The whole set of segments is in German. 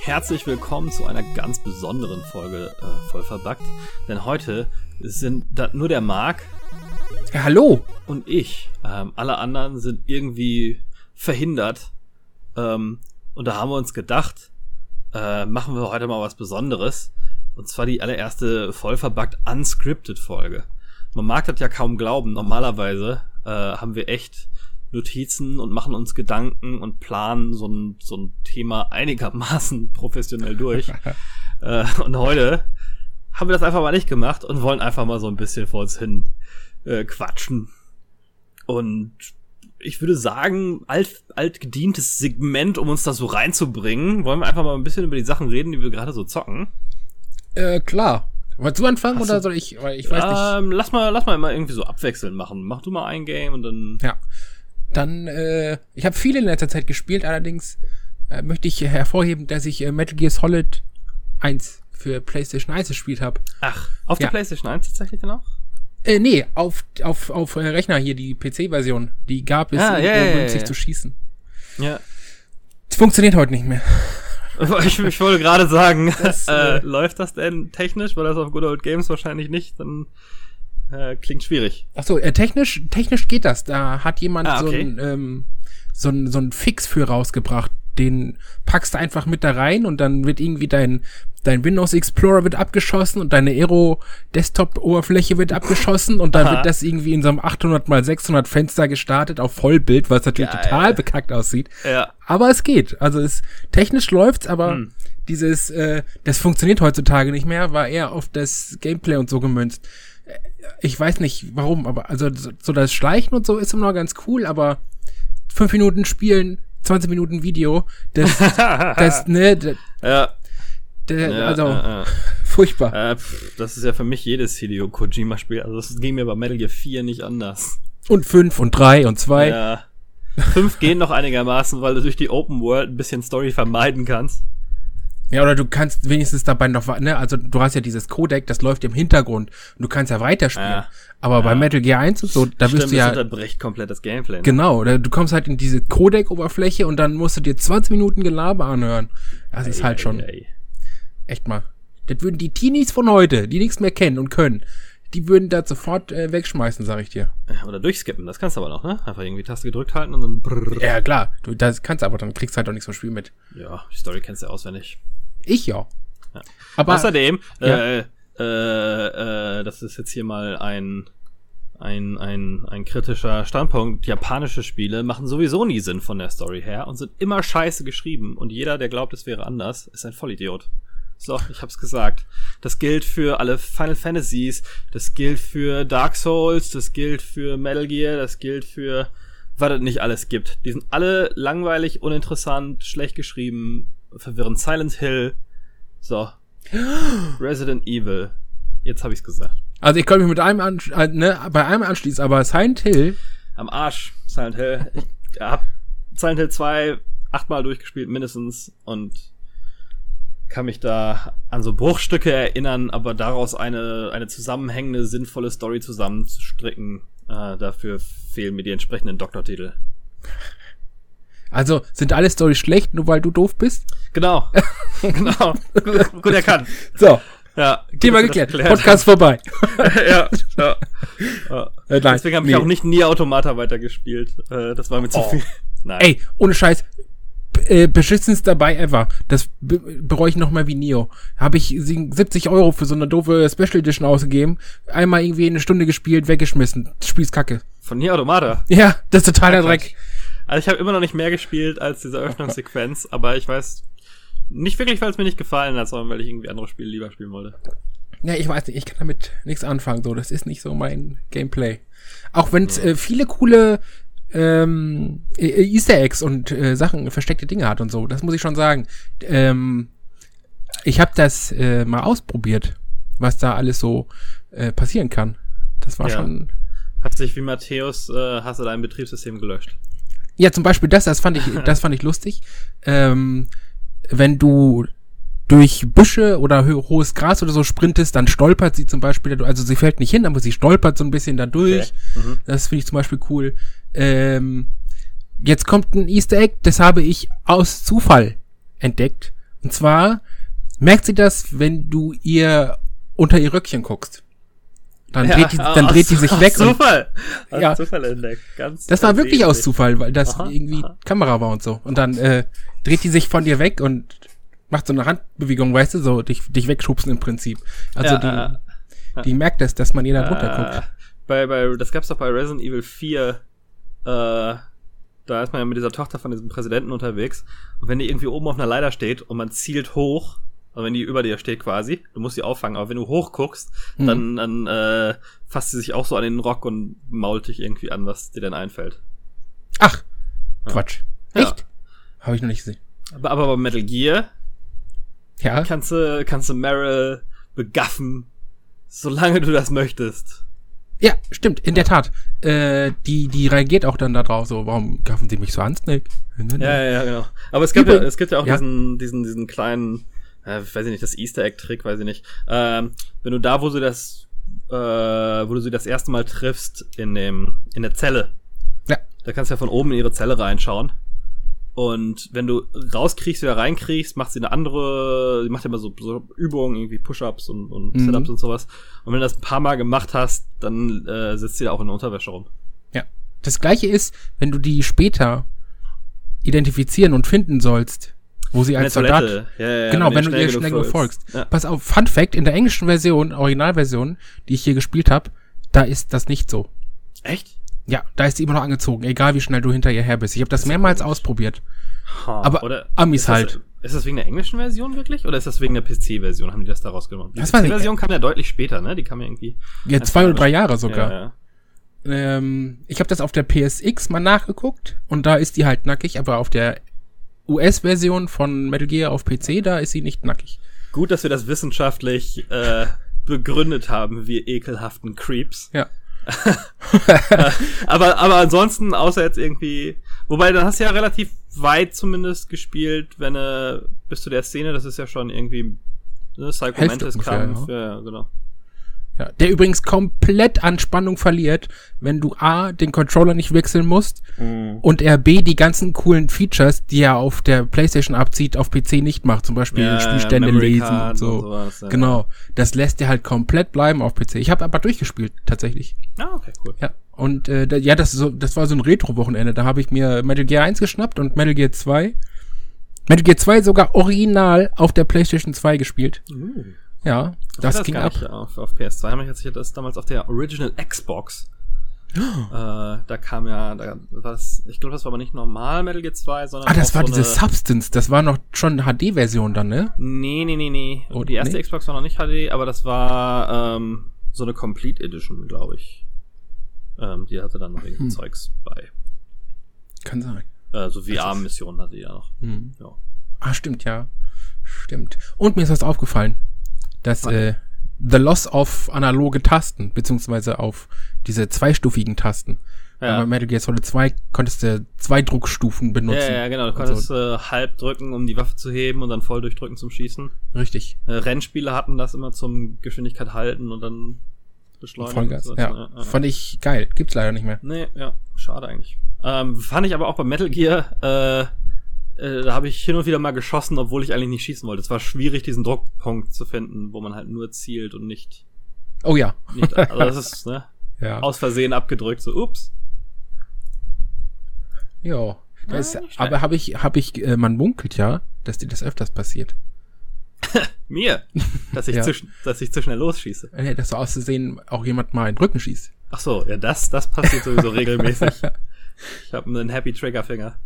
Herzlich willkommen zu einer ganz besonderen Folge äh, voll verbackt. Denn heute sind nur der Marc. Hallo. Und ich. Ähm, alle anderen sind irgendwie verhindert. Ähm, und da haben wir uns gedacht, äh, machen wir heute mal was Besonderes. Und zwar die allererste voll unscripted Folge. Man mag das ja kaum glauben. Normalerweise äh, haben wir echt Notizen und machen uns Gedanken und planen so ein, so ein Thema einigermaßen professionell durch. äh, und heute haben wir das einfach mal nicht gemacht und wollen einfach mal so ein bisschen vor uns hin äh, quatschen. Und ich würde sagen, alt, altgedientes Segment, um uns da so reinzubringen. Wollen wir einfach mal ein bisschen über die Sachen reden, die wir gerade so zocken? Äh, klar. Wolltest du anfangen Hast oder soll ich? Weil ich weiß ähm, nicht. Lass mal, lass mal immer irgendwie so abwechselnd machen. Mach du mal ein Game und dann. Ja. Dann, äh, ich habe viele in letzter Zeit gespielt, allerdings äh, möchte ich hervorheben, dass ich äh, Metal Gear Solid 1 für PlayStation 1 gespielt habe. Ach, auf ja. der PlayStation 1 tatsächlich dann auch? Äh, nee, auf, auf, auf äh, Rechner hier, die PC-Version. Die gab es, ah, ja, ja, um sich zu schießen. Ja. Es funktioniert heute nicht mehr. Ich, ich wollte gerade sagen, das, äh, äh, läuft das denn technisch? Weil das auf Good Old Games wahrscheinlich nicht, dann äh, klingt schwierig. Ach so, äh, technisch, technisch geht das. Da hat jemand ah, okay. so ein, ähm, so ein, so ein Fix für rausgebracht. Den packst du einfach mit da rein und dann wird irgendwie dein, dein Windows Explorer wird abgeschossen und deine Aero Desktop Oberfläche wird abgeschossen und dann Aha. wird das irgendwie in so einem 800 mal 600 Fenster gestartet auf Vollbild, was natürlich ja, total bekackt aussieht. Ja. Aber es geht. Also es technisch läuft's, aber hm. dieses äh, das funktioniert heutzutage nicht mehr, war eher auf das Gameplay und so gemünzt ich weiß nicht warum, aber also so das Schleichen und so ist immer noch ganz cool, aber fünf Minuten spielen, 20 Minuten Video, das, das, ne, das, ja. Das, ja, also, ja, ja. furchtbar. Äh, pff, das ist ja für mich jedes Hideo Kojima-Spiel. Also, das ging mir bei Metal Gear 4 nicht anders. Und 5 und 3 und 2. Ja. 5 gehen noch einigermaßen, weil du durch die Open World ein bisschen Story vermeiden kannst. Ja, oder du kannst wenigstens dabei noch, ne, also du hast ja dieses Codec, das läuft im Hintergrund und du kannst ja weiterspielen. Ja, Aber ja. bei Metal Gear 1 und so, da Stimmt, wirst du ja. Das unterbricht komplett das Gameplay. Ne? Genau, du kommst halt in diese Codec-Oberfläche und dann musst du dir 20 Minuten Gelaber anhören. Das ei, ist halt ei, schon. Ei. Echt mal. Das würden die Teenies von heute, die nichts mehr kennen und können, die würden das sofort äh, wegschmeißen, sag ich dir. Oder durchskippen, das kannst du aber noch, ne? Einfach irgendwie Taste gedrückt halten und dann brrr. Ja, klar. Du, das kannst aber, dann kriegst du halt auch nichts vom Spiel mit. Ja, die Story kennst du auswendig. Ich ja. ja. Aber außerdem, ja. äh, äh, äh, das ist jetzt hier mal ein ein, ein, ein kritischer Standpunkt. Japanische Spiele machen sowieso nie Sinn von der Story her und sind immer scheiße geschrieben. Und jeder, der glaubt, es wäre anders, ist ein Vollidiot. So, ich hab's gesagt. Das gilt für alle Final Fantasies, das gilt für Dark Souls, das gilt für Metal Gear, das gilt für was es nicht alles gibt. Die sind alle langweilig, uninteressant, schlecht geschrieben, verwirrend. Silent Hill. So. Resident Evil. Jetzt habe ich's gesagt. Also ich könnte mich mit einem an, äh, ne, bei einem anschließen, aber Silent Hill. Am Arsch, Silent Hill. Ich hab Silent Hill 2 achtmal durchgespielt mindestens und kann mich da an so Bruchstücke erinnern, aber daraus eine, eine zusammenhängende, sinnvolle Story zusammenzustricken, äh, dafür fehlen mir die entsprechenden Doktortitel. Also sind alle Storys schlecht, nur weil du doof bist? Genau. genau. Gut, gut erkannt. So. Ja, Thema geklärt. Podcast vorbei. ja, ja. ja. Äh, Deswegen habe ich auch nicht nie Automata weitergespielt. Äh, das war mir zu oh. viel. Nein. Ey, ohne Scheiß. Äh, beschissenst dabei ever. Das be bereue ich noch mal wie Neo. Habe ich 70 Euro für so eine doofe Special Edition ausgegeben. Einmal irgendwie eine Stunde gespielt, weggeschmissen. Spiel's kacke. Von Neo Automata? Ja, das ist totaler Dreck. Also ich habe immer noch nicht mehr gespielt als diese Eröffnungssequenz, aber ich weiß nicht wirklich, weil es mir nicht gefallen hat, sondern weil ich irgendwie andere Spiele lieber spielen wollte. Ja, ich weiß nicht, ich kann damit nichts anfangen. So, das ist nicht so mein Gameplay. Auch wenn es ja. äh, viele coole ähm, e-, e-, Easter Eggs und äh, Sachen, versteckte Dinge hat und so. Das muss ich schon sagen. Ähm, ich habe das äh, mal ausprobiert, was da alles so äh, passieren kann. Das war ja. schon. Hat sich wie Matthäus, äh, hast du dein Betriebssystem gelöscht? Ja, zum Beispiel das, das fand ich, das fand ich lustig. Ähm, wenn du, durch Büsche oder ho hohes Gras oder so sprintest, dann stolpert sie zum Beispiel, also sie fällt nicht hin, aber sie stolpert so ein bisschen da durch. Okay. Mhm. Das finde ich zum Beispiel cool. Ähm, jetzt kommt ein Easter Egg, das habe ich aus Zufall entdeckt. Und zwar merkt sie das, wenn du ihr unter ihr Röckchen guckst. Dann ja, dreht die, dann dreht die sich weg. Zufall. Und, ja, Zufall entdeckt. Ganz das war wirklich aus Zufall, weil das aha, irgendwie aha. Kamera war und so. Und dann äh, dreht die sich von dir weg und macht so eine Handbewegung, weißt du, so dich, dich wegschubsen im Prinzip. Also ja, die, äh, die merkt das, dass man ihr da drunter äh, guckt. Bei, bei, das gab's doch bei Resident Evil 4, äh, da ist man ja mit dieser Tochter von diesem Präsidenten unterwegs. Und wenn die irgendwie oben auf einer Leiter steht und man zielt hoch, also wenn die über dir steht quasi, du musst sie auffangen, aber wenn du hochguckst, mhm. dann, dann äh, fasst sie sich auch so an den Rock und mault dich irgendwie an, was dir denn einfällt. Ach, ja. Quatsch. Echt? Ja. Habe ich noch nicht gesehen. Aber, aber bei Metal Gear ja. kannst du, kannst du Meryl begaffen, solange du das möchtest. Ja, stimmt, in der Tat. Äh, die, die reagiert auch dann da drauf, so, warum gaffen sie mich so an, Snake? Ja, ja, ja, genau. Aber es gibt ja, es gibt ja auch ja. diesen, diesen, diesen kleinen, äh, weiß ich nicht, das Easter Egg Trick, weiß ich nicht. Ähm, wenn du da, wo du das, äh, wo du sie das erste Mal triffst, in dem, in der Zelle. Ja. Da kannst du ja von oben in ihre Zelle reinschauen. Und wenn du rauskriegst, wieder reinkriegst, macht sie eine andere, sie macht ja immer so, so Übungen, irgendwie Push-Ups und, und mhm. Sit-Ups und sowas. Und wenn du das ein paar Mal gemacht hast, dann äh, sitzt sie da auch in der Unterwäsche rum. Ja. Das gleiche ist, wenn du die später identifizieren und finden sollst, wo sie als Soldat. Ja, ja, genau, wenn, wenn du ihr schnell genug folgst. Ja. Pass auf, Fun Fact, in der englischen Version, Originalversion, die ich hier gespielt habe, da ist das nicht so. Echt? Ja, da ist sie immer noch angezogen, egal wie schnell du hinter ihr her bist. Ich habe das, das mehrmals ausprobiert. Ha, Aber oder Amis ist halt. Das, ist das wegen der englischen Version wirklich? Oder ist das wegen der PC-Version? Haben die das da rausgenommen? Die PC-Version kam ja deutlich später, ne? Die kam ja irgendwie. Ja, zwei oder drei Jahre sogar. Ja, ja. Ähm, ich habe das auf der PSX mal nachgeguckt und da ist die halt nackig, aber auf der US-Version von Metal Gear auf PC, da ist sie nicht nackig. Gut, dass wir das wissenschaftlich äh, begründet haben, wir ekelhaften Creeps. Ja. aber, aber ansonsten, außer jetzt irgendwie, wobei dann hast du ja relativ weit zumindest gespielt, wenn äh, bis zu der Szene, das ist ja schon irgendwie ne, Psycho Mantis Kampf, ja. ja, genau. Ja, der übrigens komplett an Spannung verliert, wenn du A, den Controller nicht wechseln musst mhm. und er B, die ganzen coolen Features, die er auf der Playstation abzieht, auf PC nicht macht. Zum Beispiel ja, Spielstände ja, lesen und so. Und sowas, ja. Genau. Das lässt er halt komplett bleiben auf PC. Ich habe aber durchgespielt, tatsächlich. Ah, okay, cool. Ja. Und äh, da, ja, das, so, das war so ein Retro-Wochenende. Da habe ich mir Metal Gear 1 geschnappt und Metal Gear 2. Metal Gear 2 sogar original auf der Playstation 2 gespielt. Uh. Ja, das, das ging ab. Auf, auf PS2 habe ich jetzt das damals auf der Original Xbox. Oh. Äh, da kam ja, da war das, ich glaube, das war aber nicht normal Metal Gear 2, sondern. Ah, das war so diese Substance, das war noch schon HD-Version dann, ne? Nee, nee, nee, nee. Oh, die erste nee? Xbox war noch nicht HD, aber das war ähm, so eine Complete Edition, glaube ich. Ähm, die hatte dann noch irgendwie hm. Zeugs bei. Kann sein. Äh, so VR-Missionen hatte die ja noch. Hm. Ja. Ah, stimmt, ja. Stimmt. Und mir ist was aufgefallen dass äh, The Loss of analoge Tasten, beziehungsweise auf diese zweistufigen Tasten. Ja. Bei Metal Gear Solid 2 konntest du zwei Druckstufen benutzen. Ja, ja genau. Du konntest so. äh, halb drücken, um die Waffe zu heben und dann voll durchdrücken zum Schießen. Richtig. Äh, Rennspiele hatten das immer zum Geschwindigkeit halten und dann beschleunigen. Vollgas, so. ja. ja. Fand ich geil. Gibt's leider nicht mehr. Nee, ja. Schade eigentlich. Ähm, fand ich aber auch bei Metal Gear, äh, äh, da habe ich hin und wieder mal geschossen, obwohl ich eigentlich nicht schießen wollte. Es war schwierig, diesen Druckpunkt zu finden, wo man halt nur zielt und nicht. Oh ja. Nicht, also das ist, ne? ja. Aus Versehen abgedrückt, so, ups. Ja. Das, aber habe ich, habe ich, äh, man munkelt ja, dass dir das öfters passiert. Mir? Dass ich, ja. zu, dass ich zu schnell losschieße. Nee, dass so auszusehen auch jemand mal in den Rücken schießt. Ach so, ja, das, das passiert sowieso regelmäßig. Ich habe einen Happy Trigger Finger.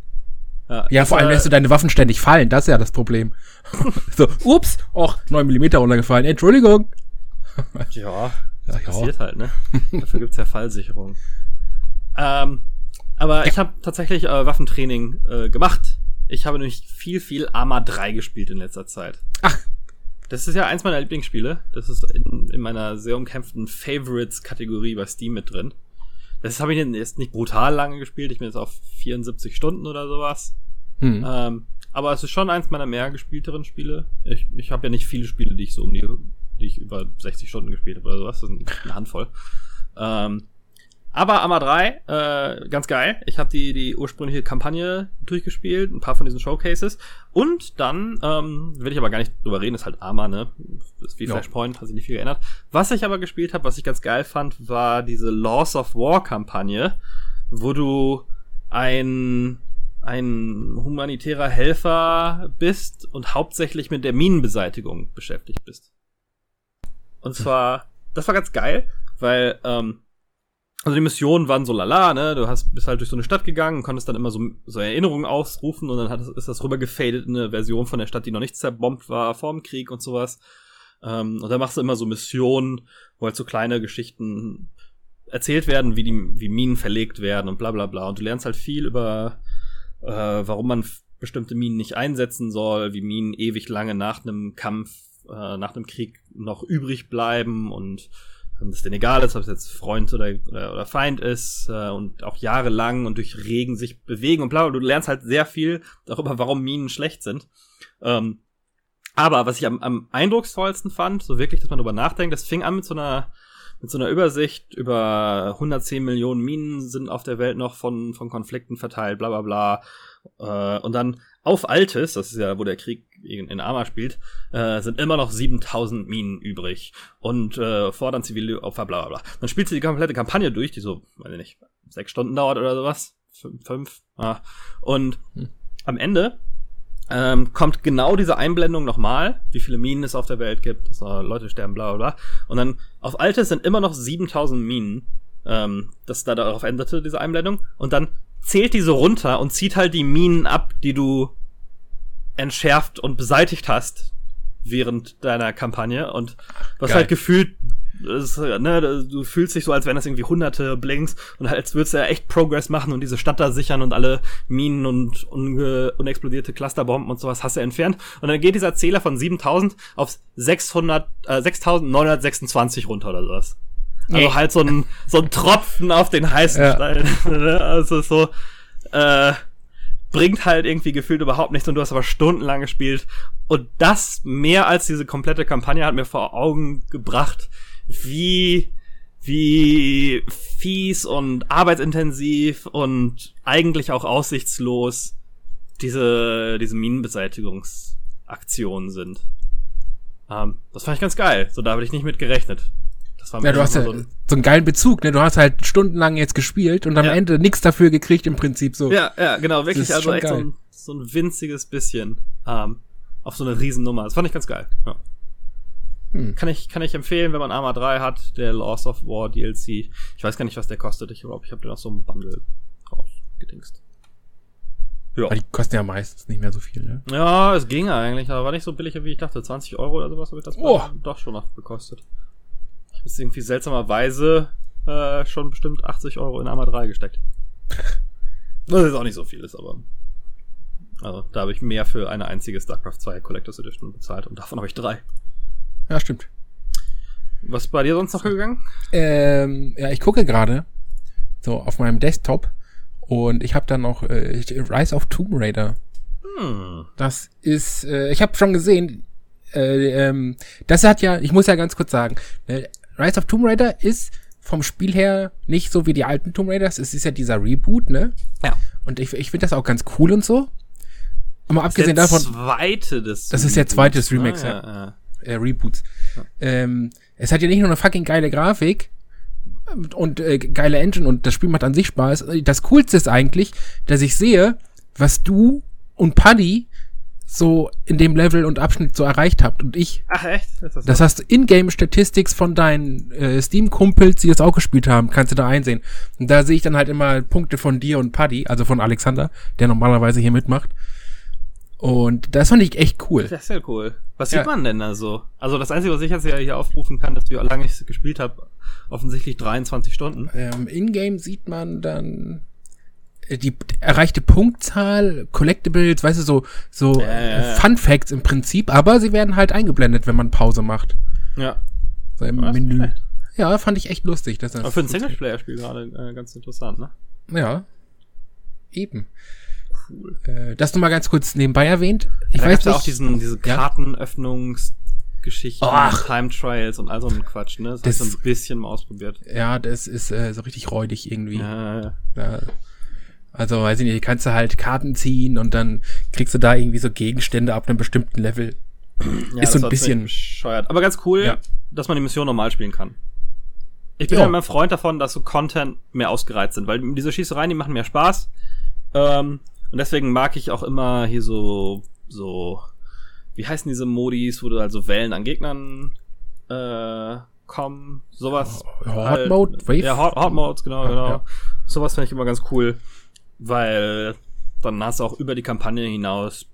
Ja, ja vor allem lässt du deine Waffen ständig fallen, das ist ja das Problem. so, ups, och, 9 mm runtergefallen, Entschuldigung. ja, das ja, passiert ja. halt, ne? Dafür gibt's ja Fallsicherung. Ähm, aber ja. ich habe tatsächlich äh, Waffentraining äh, gemacht. Ich habe nämlich viel, viel Arma 3 gespielt in letzter Zeit. Ach. Das ist ja eins meiner Lieblingsspiele. Das ist in, in meiner sehr umkämpften Favorites-Kategorie bei Steam mit drin. Das habe ich jetzt nicht brutal lange gespielt. Ich bin jetzt auf 74 Stunden oder sowas. Hm. Ähm, aber es ist schon eins meiner mehr gespielteren Spiele. Ich, ich habe ja nicht viele Spiele, die ich so um die, die ich über 60 Stunden gespielt habe oder sowas. Das sind eine Handvoll. Ähm, aber Arma 3, äh, ganz geil. Ich habe die, die ursprüngliche Kampagne durchgespielt, ein paar von diesen Showcases. Und dann, ähm, will ich aber gar nicht drüber reden, ist halt Arma, ne? Ist wie. Flashpoint, hat sich nicht viel geändert. Was ich aber gespielt habe, was ich ganz geil fand, war diese Laws of War Kampagne, wo du ein ein humanitärer Helfer bist und hauptsächlich mit der Minenbeseitigung beschäftigt bist. Und zwar, das war ganz geil, weil ähm, also die Missionen waren so lala, ne? Du hast bist halt durch so eine Stadt gegangen, konntest dann immer so, so Erinnerungen ausrufen und dann hat, ist das rübergefadet in eine Version von der Stadt, die noch nicht zerbombt war vorm Krieg und sowas. Ähm, und da machst du immer so Missionen, wo halt so kleine Geschichten erzählt werden, wie die wie Minen verlegt werden und bla bla bla. Und du lernst halt viel über, äh, warum man bestimmte Minen nicht einsetzen soll, wie Minen ewig lange nach einem Kampf, äh, nach einem Krieg noch übrig bleiben und dass es denen egal ist, ob es jetzt Freund oder, oder, oder Feind ist äh, und auch jahrelang und durch Regen sich bewegen und bla. Du lernst halt sehr viel darüber, warum Minen schlecht sind. Ähm, aber was ich am, am eindrucksvollsten fand, so wirklich, dass man darüber nachdenkt, das fing an mit so einer mit so einer Übersicht über 110 Millionen Minen sind auf der Welt noch von, von Konflikten verteilt, bla bla bla. Äh, und dann auf Altes, das ist ja, wo der Krieg in, Arma spielt, äh, sind immer noch 7000 Minen übrig und äh, fordern Zivilopfer, bla bla bla. Dann spielst du die komplette Kampagne durch, die so, weiß ich nicht, sechs Stunden dauert oder sowas. Fünf. fünf ah. Und hm. am Ende ähm, kommt genau diese Einblendung nochmal, wie viele Minen es auf der Welt gibt, dass äh, Leute sterben, bla bla bla. Und dann auf Altes sind immer noch 7000 Minen, ähm, das da darauf endete, diese Einblendung. Und dann zählt die so runter und zieht halt die Minen ab, die du entschärft und beseitigt hast während deiner Kampagne und was halt gefühlt ist, ne, du fühlst dich so, als wären das irgendwie hunderte Blinks und als würdest du ja echt Progress machen und diese Stadt da sichern und alle Minen und unexplodierte Clusterbomben und sowas hast du entfernt. Und dann geht dieser Zähler von 7000 auf 600, äh, 6926 runter oder sowas. Also halt so ein, so ein Tropfen auf den heißen ja. Stein. Ne? also so, äh, bringt halt irgendwie gefühlt überhaupt nichts und du hast aber stundenlang gespielt. Und das mehr als diese komplette Kampagne hat mir vor Augen gebracht, wie, wie fies und arbeitsintensiv und eigentlich auch aussichtslos diese, diese Minenbeseitigungsaktionen sind. Ähm, das fand ich ganz geil. So, da habe ich nicht mit gerechnet. Das war ja, du hast ja so, ein so einen geilen Bezug, ne? Du hast halt stundenlang jetzt gespielt und am ja. Ende nichts dafür gekriegt im Prinzip so. Ja, ja, genau, wirklich, also echt so ein, so ein winziges bisschen ähm, auf so eine Riesennummer. Das fand ich ganz geil. Ja. Hm. Kann ich, kann ich empfehlen, wenn man Arma 3 hat, der Laws of War DLC. Ich weiß gar nicht, was der kostet. Ich glaube, ich habe den auf so einem Bundle rausgedingst. Ja. Aber die kosten ja meistens nicht mehr so viel, ne? Ja, es ging eigentlich, aber war nicht so billig, wie ich dachte. 20 Euro oder sowas habe ich das oh. doch schon noch gekostet ist irgendwie seltsamerweise äh, schon bestimmt 80 Euro in Arma 3 gesteckt. Was jetzt auch nicht so viel ist, aber. Also, da habe ich mehr für eine einzige StarCraft 2 Collectors Edition bezahlt und davon habe ich drei. Ja, stimmt. Was ist bei dir sonst noch gegangen? Ähm, ja, ich gucke gerade so auf meinem Desktop und ich habe dann noch äh, Rise of Tomb Raider. Hm. Das ist, äh, ich habe schon gesehen, äh, ähm, das hat ja, ich muss ja ganz kurz sagen, ne, Rise of Tomb Raider ist vom Spiel her nicht so wie die alten Tomb Raiders. Es ist ja dieser Reboot, ne? Ja. Und ich, ich finde das auch ganz cool und so. Aber abgesehen davon. Zweite des das ist der zweite des Remakes, ah, ja. ja. Äh, Reboots. Ja. Ähm, es hat ja nicht nur eine fucking geile Grafik und äh, geile Engine und das Spiel macht an sich Spaß. Das Coolste ist eigentlich, dass ich sehe, was du und Paddy so in dem Level und Abschnitt so erreicht habt und ich. Ach echt? Das, das heißt, Ingame-Statistics von deinen äh, Steam-Kumpels, die das auch gespielt haben, kannst du da einsehen. Und da sehe ich dann halt immer Punkte von dir und Paddy, also von Alexander, der normalerweise hier mitmacht. Und das fand ich echt cool. Das ist ja cool. Was ja. sieht man denn da so? Also das Einzige, was ich jetzt ja hier aufrufen kann, dass wie lange ich gespielt habe, offensichtlich 23 Stunden. Ähm, Ingame sieht man dann die erreichte Punktzahl, Collectibles, weißt du, so, so äh, Fun Facts im Prinzip, aber sie werden halt eingeblendet, wenn man Pause macht. Ja. So im Was? Menü. Ja, fand ich echt lustig. Dass das aber für ein Singleplayer-Spiel gerade äh, ganz interessant, ne? Ja. Eben. cool. Äh, das nochmal ganz kurz nebenbei erwähnt. Ich da weiß nicht. auch diesen, diese Kartenöffnungsgeschichten, Time Trials und all so ein Quatsch, ne? Das, das ich so ein bisschen mal ausprobiert. Ja, das ist äh, so richtig räudig irgendwie. Ja, ja. ja. Also, weiß ich nicht, kannst du halt Karten ziehen und dann kriegst du da irgendwie so Gegenstände ab einem bestimmten Level. Ja, ist so ein bisschen bescheuert. Aber ganz cool, ja. dass man die Mission normal spielen kann. Ich bin ja immer ein Freund davon, dass so Content mehr ausgereizt sind, weil diese Schießereien, die machen mehr Spaß. Ähm, und deswegen mag ich auch immer hier so, so, wie heißen diese Modis, wo du also Wellen an Gegnern äh, kommen, sowas. Hot halt, Mode, Wave? Ja, Hot, Hot Modes, genau, genau. Ja. Sowas finde ich immer ganz cool, weil dann hast du auch über die Kampagne hinaus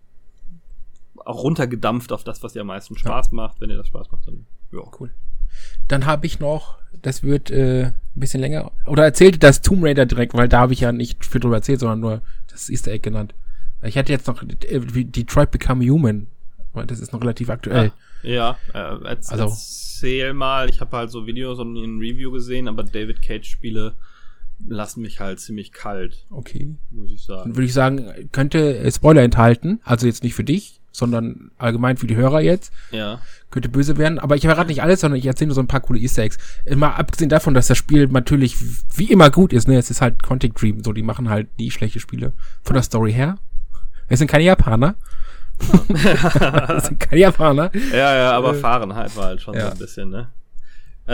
auch runtergedampft auf das, was dir am meisten Spaß ja. macht. Wenn dir das Spaß macht, dann ja. Cool. Dann habe ich noch, das wird äh, ein bisschen länger, oder erzählte das Tomb Raider direkt, weil da habe ich ja nicht viel drüber erzählt, sondern nur das Easter Egg genannt. Ich hatte jetzt noch äh, Detroit Become Human, weil das ist noch relativ aktuell. Ah, ja, äh, erzähl, also, erzähl mal, ich habe halt so Videos und ein Review gesehen, aber David Cage Spiele lassen mich halt ziemlich kalt. Okay. Muss ich sagen. Dann würde ich sagen, könnte Spoiler enthalten, also jetzt nicht für dich, sondern allgemein für die Hörer jetzt. Ja. Könnte böse werden. Aber ich verrate nicht alles, sondern ich erzähle nur so ein paar coole Easter Eggs. Immer abgesehen davon, dass das Spiel natürlich wie immer gut ist, ne? Es ist halt Quantic Dream, so die machen halt nie schlechte Spiele. Von der Story her. Es sind keine Japaner. es sind keine Japaner. Ja, ja, aber äh, Fahrenheit war halt schon ja. so ein bisschen, ne?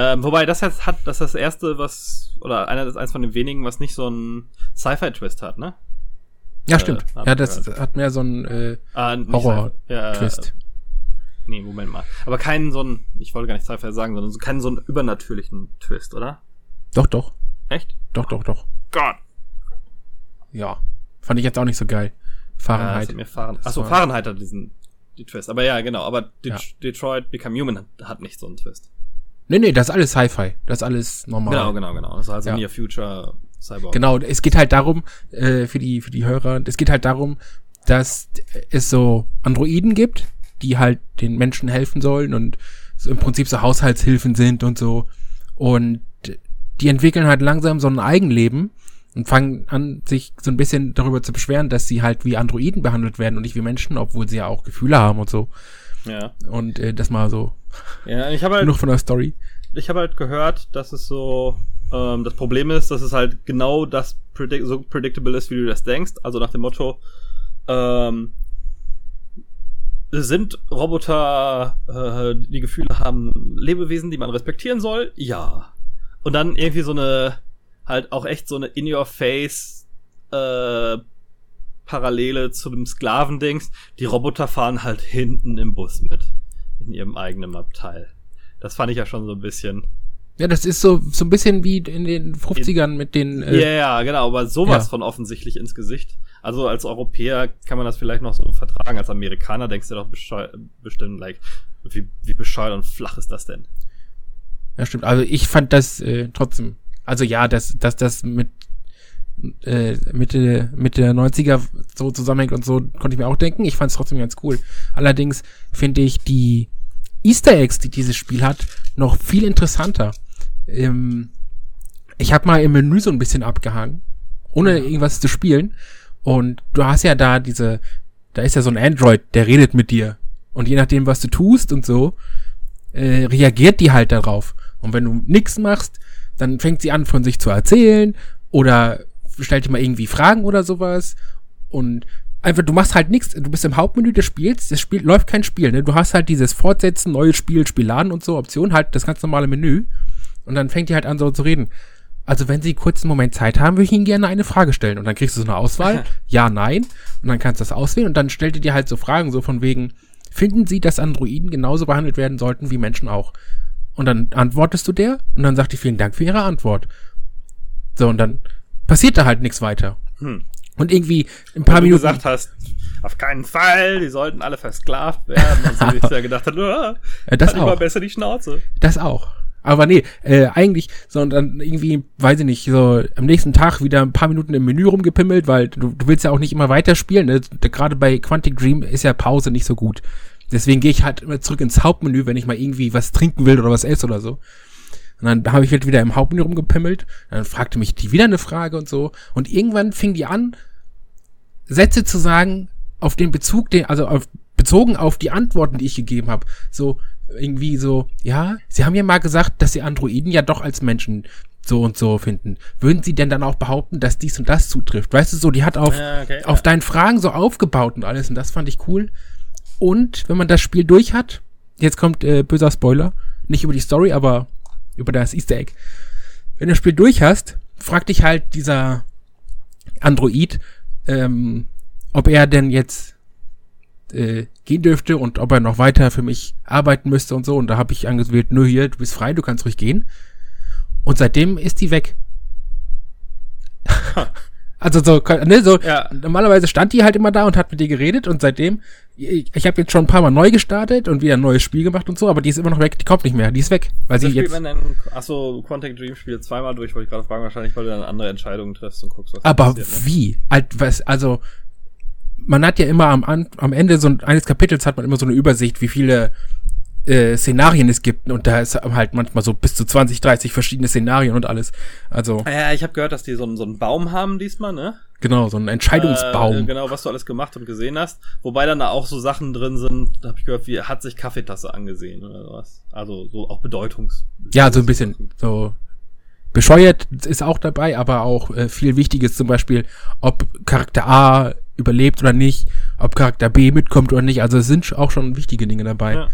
Ähm, wobei das jetzt hat, das ist das erste, was, oder einer, das eins von den wenigen, was nicht so ein Sci-Fi-Twist hat, ne? Ja, äh, stimmt. ja, das gehört. hat mehr so einen äh, ah, Horror-Twist. Ja, nee, Moment mal. Aber keinen so einen, ich wollte gar nicht Sci-Fi sagen, sondern so, keinen so einen übernatürlichen Twist, oder? Doch, doch. Echt? Doch, doch, doch. Gott. Ja. Fand ich jetzt auch nicht so geil. Fahrenheit. Ja, mir Fahren Achso, Fahrenheit hat diesen die Twist. Aber ja, genau. Aber Det ja. Detroit Become Human hat, hat nicht so einen Twist. Nee, nee, das ist alles Sci-Fi. Das ist alles normal. Genau, genau, genau. Das ist also ja. Near Future Cyborg. Genau, es geht halt darum, äh, für die, für die Hörer, es geht halt darum, dass es so Androiden gibt, die halt den Menschen helfen sollen und so im Prinzip so Haushaltshilfen sind und so. Und die entwickeln halt langsam so ein Eigenleben und fangen an, sich so ein bisschen darüber zu beschweren, dass sie halt wie Androiden behandelt werden und nicht wie Menschen, obwohl sie ja auch Gefühle haben und so. Ja. Und äh, das mal so. Ja, ich habe halt. Genug von der Story. Ich habe halt gehört, dass es so ähm, das Problem ist, dass es halt genau das predict so predictable ist, wie du das denkst. Also nach dem Motto, ähm, sind Roboter, äh, die Gefühle haben, Lebewesen, die man respektieren soll? Ja. Und dann irgendwie so eine, halt auch echt so eine In-Your-Face, äh, Parallele zu dem Sklavendings. Die Roboter fahren halt hinten im Bus mit. In ihrem eigenen Abteil. Das fand ich ja schon so ein bisschen. Ja, das ist so, so ein bisschen wie in den 50ern mit den. Äh, ja, ja, genau, aber sowas ja. von offensichtlich ins Gesicht. Also als Europäer kann man das vielleicht noch so vertragen. Als Amerikaner denkst du doch bestimmt, like, wie, wie bescheuert und flach ist das denn? Ja, stimmt. Also ich fand das äh, trotzdem. Also ja, dass, dass das mit äh, Mitte, Mitte der 90er so zusammenhängt und so, konnte ich mir auch denken. Ich fand es trotzdem ganz cool. Allerdings finde ich die Easter Eggs, die dieses Spiel hat, noch viel interessanter ähm, ich habe mal im Menü so ein bisschen abgehangen, ohne irgendwas zu spielen. Und du hast ja da diese, da ist ja so ein Android, der redet mit dir. Und je nachdem, was du tust und so, äh, reagiert die halt darauf. Und wenn du nichts machst, dann fängt sie an, von sich zu erzählen oder stellt dir mal irgendwie Fragen oder sowas. Und einfach, du machst halt nichts, du bist im Hauptmenü des Spiels, das Spiel läuft kein Spiel, ne? Du hast halt dieses Fortsetzen, neues Spiel, Spiel laden und so, Option, halt das ganz normale Menü. Und dann fängt die halt an so zu reden. Also wenn Sie kurz einen Moment Zeit haben, würde ich Ihnen gerne eine Frage stellen. Und dann kriegst du so eine Auswahl, ja, nein. Und dann kannst du das auswählen und dann stellt die dir halt so Fragen, so von wegen, finden Sie, dass Androiden genauso behandelt werden sollten wie Menschen auch? Und dann antwortest du der und dann sagt die vielen Dank für Ihre Antwort. So, und dann passiert da halt nichts weiter. Hm. Und irgendwie ein paar Minuten. gesagt hast, auf keinen Fall, die sollten alle versklavt werden. Und so wie ich ja gedacht habe, ah, das auch. besser die Schnauze. Das auch. Aber nee, äh, eigentlich, sondern irgendwie, weiß ich nicht, so am nächsten Tag wieder ein paar Minuten im Menü rumgepimmelt, weil du, du willst ja auch nicht immer weiterspielen. Ne? Gerade bei Quantic Dream ist ja Pause nicht so gut. Deswegen gehe ich halt immer zurück ins Hauptmenü, wenn ich mal irgendwie was trinken will oder was esse oder so. Und dann habe ich halt wieder im Hauptmenü rumgepimmelt. Dann fragte mich die wieder eine Frage und so. Und irgendwann fing die an, Sätze zu sagen, auf den Bezug, den, also auf, bezogen auf die Antworten, die ich gegeben habe. So, irgendwie so, ja, Sie haben ja mal gesagt, dass Sie Androiden ja doch als Menschen so und so finden. Würden Sie denn dann auch behaupten, dass dies und das zutrifft? Weißt du so, die hat auf, ja, okay, auf ja. deinen Fragen so aufgebaut und alles und das fand ich cool. Und wenn man das Spiel durch hat, jetzt kommt äh, böser Spoiler, nicht über die Story, aber über das Easter Egg. Wenn du das Spiel durch hast, fragt dich halt dieser Android, ähm, ob er denn jetzt äh, gehen dürfte und ob er noch weiter für mich arbeiten müsste und so. Und da habe ich angewählt, nur hier, du bist frei, du kannst ruhig gehen. Und seitdem ist die weg. also so, ne, so ja. normalerweise stand die halt immer da und hat mit dir geredet und seitdem, ich, ich habe jetzt schon ein paar Mal neu gestartet und wieder ein neues Spiel gemacht und so, aber die ist immer noch weg, die kommt nicht mehr, die ist weg. Weil das sie jetzt. Dann, achso, Quantic Dream spielt zweimal durch, wollte ich gerade fragen, wahrscheinlich, weil du dann andere Entscheidungen triffst und guckst, was Aber passiert, ne? wie? Was, also, man hat ja immer am, am Ende so eines Kapitels hat man immer so eine Übersicht, wie viele äh, Szenarien es gibt und da ist halt manchmal so bis zu 20, 30 verschiedene Szenarien und alles. Also ja, ich habe gehört, dass die so, einen, so einen Baum haben diesmal, ne? Genau, so einen Entscheidungsbaum. Äh, genau, was du alles gemacht und gesehen hast. Wobei dann da auch so Sachen drin sind, da habe ich gehört, wie hat sich Kaffeetasse angesehen oder sowas. Also so auch Bedeutungs. Ja, so ein bisschen so bescheuert ist auch dabei, aber auch äh, viel Wichtiges, zum Beispiel, ob Charakter A überlebt oder nicht, ob Charakter B mitkommt oder nicht. Also es sind auch schon wichtige Dinge dabei. Ja.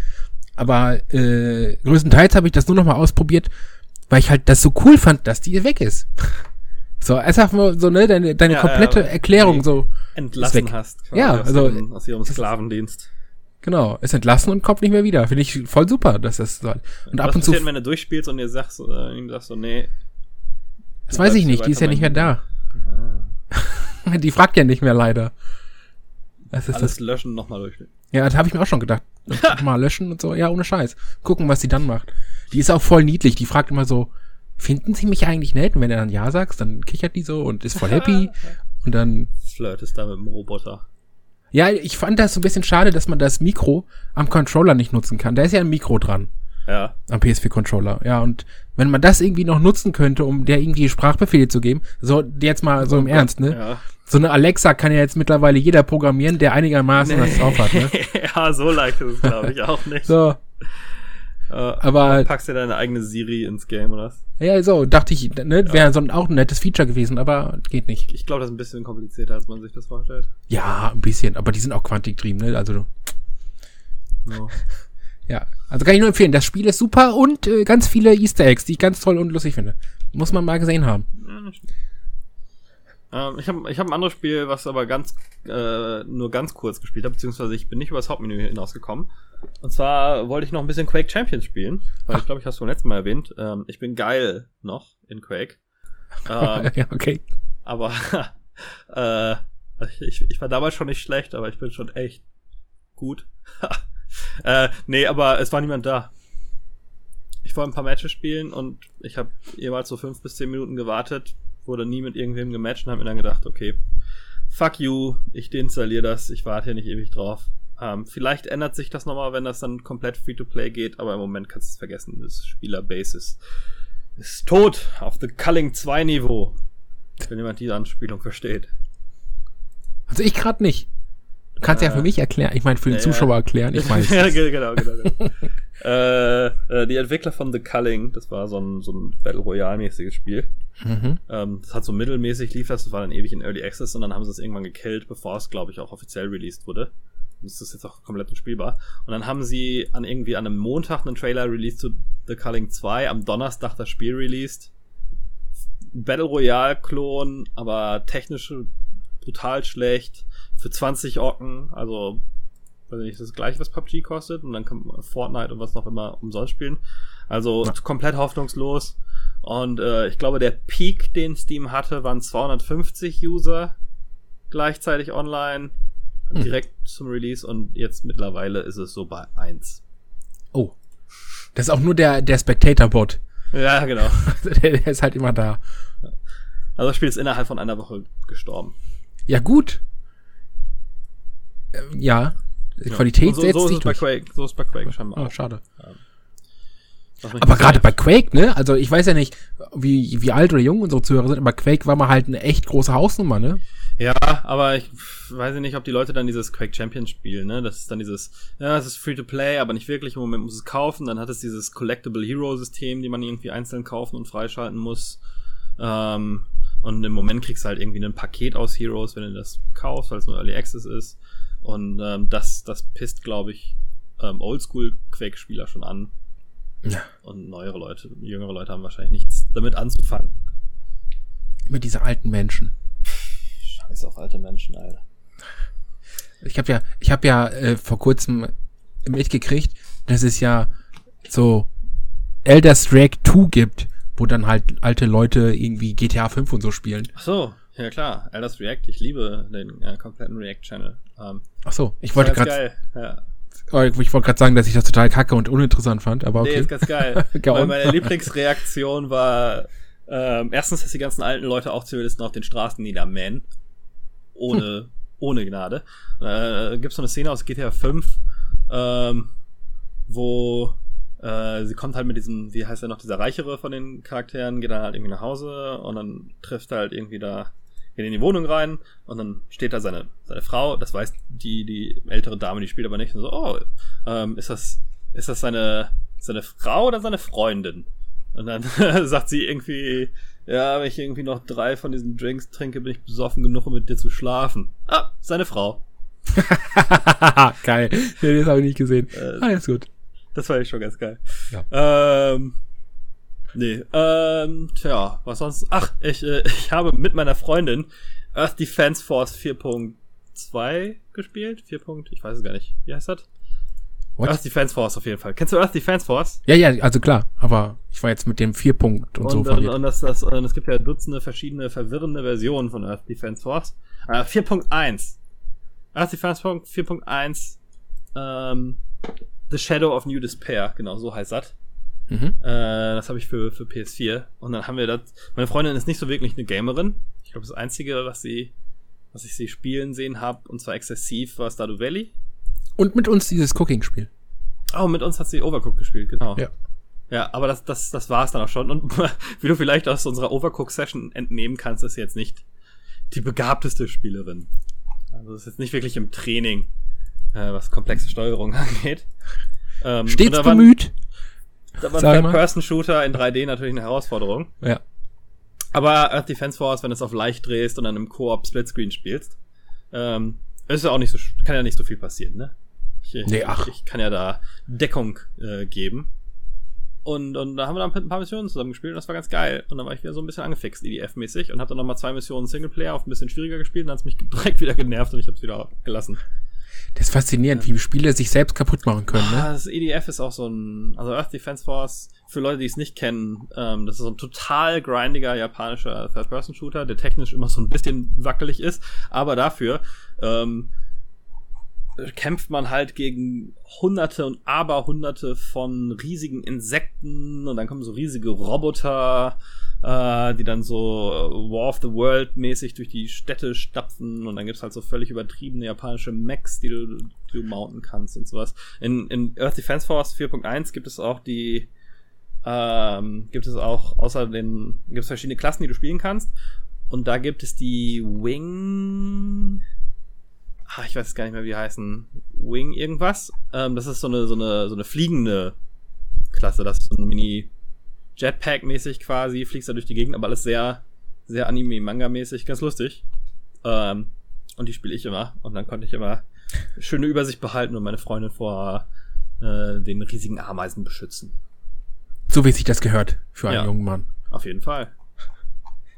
Aber äh, größtenteils habe ich das nur noch mal ausprobiert, weil ich halt das so cool fand, dass die weg ist. so, einfach nur so, ne, deine, deine ja, komplette ja, Erklärung so. Entlassen hast. Ja, also. Aus ihrem Sklavendienst. Genau, ist entlassen und kommt nicht mehr wieder. Finde ich voll super, dass das so. Und ab und zu. wenn du durchspielst und ihr sagst, äh, ihm sagst so, nee. Das weiß ich nicht, die ist ja nicht mehr da. Ah. die fragt ja nicht mehr leider. Das ist Alles das. löschen, nochmal durchspielen. Ja, das habe ich mir auch schon gedacht. mal löschen und so. Ja, ohne Scheiß. Gucken, was sie dann macht. Die ist auch voll niedlich. Die fragt immer so, finden sie mich eigentlich nett? Und wenn er dann Ja sagst, dann kichert die so und ist voll happy. und dann... Flirt ist da mit dem Roboter. Ja, ich fand das so ein bisschen schade, dass man das Mikro am Controller nicht nutzen kann. Da ist ja ein Mikro dran. Ja. Am PS4-Controller. Ja, und wenn man das irgendwie noch nutzen könnte, um der irgendwie Sprachbefehle zu geben, so jetzt mal so im Ernst, ne? Ja. So eine Alexa kann ja jetzt mittlerweile jeder programmieren, der einigermaßen nee. was drauf hat, ne? ja, so leicht ist es, glaube ich, auch nicht. so. Uh, aber packst du deine eigene Siri ins Game, oder was? Ja, so, dachte ich, ne, wäre so ein, auch ein nettes Feature gewesen, aber geht nicht. Ich glaube, das ist ein bisschen komplizierter, als man sich das vorstellt. Ja, ein bisschen, aber die sind auch quantiktrieben, ne, also. No. Ja, also kann ich nur empfehlen. Das Spiel ist super und äh, ganz viele Easter Eggs, die ich ganz toll und lustig finde. Muss man mal gesehen haben. Ähm, ich habe ich hab ein anderes Spiel, was aber ganz äh, nur ganz kurz gespielt habe, beziehungsweise ich bin nicht über das Hauptmenü hinausgekommen. Und zwar wollte ich noch ein bisschen Quake Champions spielen, weil Ach. ich glaube, ich hast du beim letzten Mal erwähnt. Ähm, ich bin geil noch in Quake. Ähm, ja, okay. Aber äh, ich, ich war damals schon nicht schlecht, aber ich bin schon echt gut. äh, nee, aber es war niemand da. Ich wollte ein paar Matches spielen und ich habe jeweils so fünf bis zehn Minuten gewartet, wurde nie mit irgendwem gematcht und habe mir dann gedacht, okay, fuck you, ich deinstalliere das, ich warte hier nicht ewig drauf. Ähm, vielleicht ändert sich das nochmal, wenn das dann komplett Free-to-Play geht, aber im Moment kannst du es vergessen. Das Spielerbase ist, ist tot auf The Culling 2 Niveau. Wenn jemand diese Anspielung versteht. Also ich gerade nicht. Du kannst äh, ja für mich erklären, ich meine für den äh, Zuschauer erklären, ich weiß. ja, genau, genau. genau. äh, äh, die Entwickler von The Culling, das war so ein, so ein Battle Royale-mäßiges Spiel. Mhm. Ähm, das hat so mittelmäßig lief das, das war dann ewig in Early Access und dann haben sie es irgendwann gekillt, bevor es, glaube ich, auch offiziell released wurde. Und das ist jetzt auch komplett unspielbar. Und dann haben sie an irgendwie an einem Montag einen Trailer released zu The Culling 2, am Donnerstag das Spiel released. Battle Royale-Klon, aber technisch brutal schlecht für 20 Orken, also weiß nicht, das gleiche, was PUBG kostet und dann kann Fortnite und was noch immer umsonst spielen. Also ja. komplett hoffnungslos. Und äh, ich glaube, der Peak, den Steam hatte, waren 250 User gleichzeitig online, hm. direkt zum Release und jetzt mittlerweile ist es so bei 1. Oh. Das ist auch nur der, der Spectator-Bot. Ja, genau. der, der ist halt immer da. Also das Spiel ist innerhalb von einer Woche gestorben. Ja, gut. Ja. Die Qualität so, setzt so sich ist durch. Bei Quake, so ist bei Quake scheinbar. Oh, schade. Aber gerade bei Quake, ne? Also ich weiß ja nicht, wie, wie alt oder jung unsere Zuhörer sind, aber Quake war mal halt eine echt große Hausnummer, ne? Ja, aber ich weiß nicht, ob die Leute dann dieses Quake Champions spielen, ne? Das ist dann dieses, ja, es ist free to play, aber nicht wirklich. Im Moment muss es kaufen. Dann hat es dieses Collectible Hero System, die man irgendwie einzeln kaufen und freischalten muss. Ähm, und im Moment kriegst du halt irgendwie ein Paket aus Heroes, wenn du das kaufst, weil es nur Early Access ist. Und ähm, das, das pisst, glaube ich, ähm, Oldschool-Quake-Spieler schon an. Ja. Und neuere Leute, jüngere Leute haben wahrscheinlich nichts damit anzufangen. Immer diese alten Menschen. Scheiß auf alte Menschen, Alter. Ich habe ja, ich habe ja äh, vor kurzem mitgekriegt, dass es ja so Elder Drake 2 gibt, wo dann halt alte Leute irgendwie GTA 5 und so spielen. Ach so, ja klar, Elders React, ich liebe den äh, kompletten React-Channel. Ähm, Ach so, ich wollte gerade. Ja. Oh, ich wollte gerade sagen, dass ich das total kacke und uninteressant fand, aber okay. Nee, ist ganz geil. Weil meine Lieblingsreaktion war, ähm, erstens, dass die ganzen alten Leute auch Zivilisten auf den Straßen niedermähen. Ohne, hm. ohne Gnade. Äh, gibt so eine Szene aus GTA 5, ähm, wo äh, sie kommt halt mit diesem, wie heißt er noch, dieser reichere von den Charakteren, geht dann halt irgendwie nach Hause und dann trifft er halt irgendwie da geht in die Wohnung rein und dann steht da seine, seine Frau, das weiß die, die ältere Dame, die spielt aber nicht, und so, oh, ähm, ist das, ist das seine, seine Frau oder seine Freundin? Und dann sagt sie irgendwie, ja, wenn ich irgendwie noch drei von diesen Drinks trinke, bin ich besoffen genug, um mit dir zu schlafen. Ah, seine Frau. geil. Nee, das habe ich nicht gesehen. Äh, Alles gut. Das war ich schon ganz geil. Ja. Ähm, Nee, ähm, tja, was sonst? Ach, ich, äh, ich habe mit meiner Freundin Earth Defense Force 4.2 gespielt. 4. ich weiß es gar nicht. Wie heißt das? What? Earth Defense Force auf jeden Fall. Kennst du Earth Defense Force? Ja, ja, also klar. Aber ich war jetzt mit dem 4 Punkt und, und so verwirrt. Und, das, das, und es gibt ja Dutzende verschiedene verwirrende Versionen von Earth Defense Force. Äh, 4.1. Earth Defense Force 4.1 ähm, The Shadow of New Despair, genau, so heißt das. Mhm. Äh, das habe ich für, für PS4. Und dann haben wir das. Meine Freundin ist nicht so wirklich eine Gamerin. Ich glaube, das Einzige, was sie, was ich sie spielen sehen habe, und zwar exzessiv, war Stardew Valley. Und mit uns dieses Cooking-Spiel. Oh, mit uns hat sie Overcooked gespielt, genau. Ja. Ja, aber das, das, das war es dann auch schon. Und wie du vielleicht aus unserer Overcook-Session entnehmen kannst, ist sie jetzt nicht die begabteste Spielerin. Also ist jetzt nicht wirklich im Training, äh, was komplexe Steuerung angeht. Ähm, Stets bemüht. Da war ein Third-Person-Shooter in 3D natürlich eine Herausforderung. Ja. Aber Earth Defense Force, wenn du es auf leicht drehst und dann im Koop Splitscreen spielst, ähm, ist ja auch nicht so, kann ja nicht so viel passieren, ne? Ich, nee, ach. ich kann ja da Deckung äh, geben. Und, und da haben wir dann ein paar Missionen zusammen gespielt und das war ganz geil. Und dann war ich wieder so ein bisschen angefixt, EDF-mäßig, und hab dann nochmal zwei Missionen Singleplayer auf ein bisschen schwieriger gespielt und dann hat's mich direkt wieder genervt und ich hab's wieder gelassen. Das ist faszinierend, wie Spiele sich selbst kaputt machen können. Ne? Ah, das EDF ist auch so ein, also Earth Defense Force, für Leute, die es nicht kennen, ähm, das ist so ein total grindiger japanischer Third-Person-Shooter, der technisch immer so ein bisschen wackelig ist, aber dafür ähm, kämpft man halt gegen hunderte und aberhunderte von riesigen Insekten und dann kommen so riesige Roboter äh, die dann so äh, War of the World mäßig durch die Städte stapfen und dann gibt's halt so völlig übertriebene japanische Mechs, die du, die du mounten kannst und sowas. In, in Earth Defense Force 4.1 gibt es auch die ähm, gibt es auch außer den gibt es verschiedene Klassen, die du spielen kannst und da gibt es die Wing ah, ich weiß gar nicht mehr, wie die heißen. Wing irgendwas. Ähm, das ist so eine, so eine, so eine fliegende Klasse. Das ist so ein Mini, Jetpack-mäßig quasi, fliegst da durch die Gegend, aber alles sehr, sehr Anime-Manga-mäßig, ganz lustig. Ähm, und die spiele ich immer. Und dann konnte ich immer schöne Übersicht behalten und meine Freundin vor äh, den riesigen Ameisen beschützen. So wie sich das gehört für einen ja, jungen Mann. Auf jeden Fall.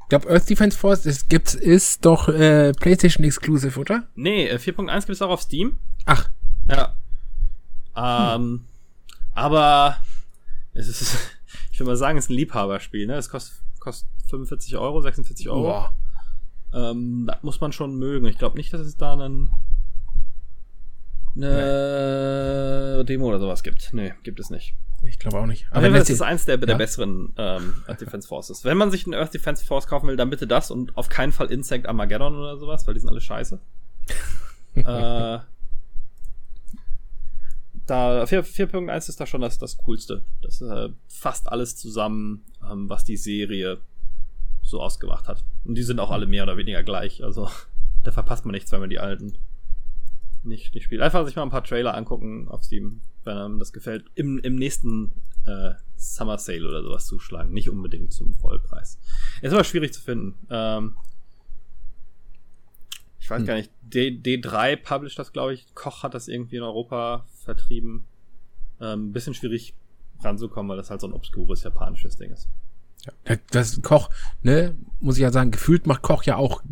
Ich glaube, Earth Defense Force es gibt, ist doch äh, PlayStation Exclusive, oder? Nee, 4.1 gibt es auch auf Steam. Ach. Ja. Ähm, hm. Aber es ist ich würde mal sagen, es ist ein Liebhaberspiel, ne? Es kostet, kostet 45 Euro, 46 Euro. Boah. Ähm, das muss man schon mögen. Ich glaube nicht, dass es da einen eine nee. Demo oder sowas gibt. Nee, gibt es nicht. Ich glaube auch nicht. Aber das ist eins der, der besseren ähm, Earth Defense Forces. Wenn man sich einen Earth Defense Force kaufen will, dann bitte das und auf keinen Fall Insect Armageddon oder sowas, weil die sind alle scheiße. äh, da 4.1 ist da schon das, das Coolste. Das äh, fast alles zusammen, ähm, was die Serie so ausgemacht hat. Und die sind auch alle mehr oder weniger gleich. Also da verpasst man nichts, wenn man die alten nicht, nicht spielt. Einfach sich mal ein paar Trailer angucken auf Steam, wenn einem das gefällt. Im, im nächsten äh, Summer Sale oder sowas zuschlagen. Nicht unbedingt zum Vollpreis. Ist aber schwierig zu finden. Ähm, ich weiß hm. gar nicht. D, D3 published das, glaube ich. Koch hat das irgendwie in Europa vertrieben. Ähm, bisschen schwierig ranzukommen, weil das halt so ein obskures japanisches Ding ist. Ja, das Koch, ne, muss ich ja sagen, gefühlt macht Koch ja auch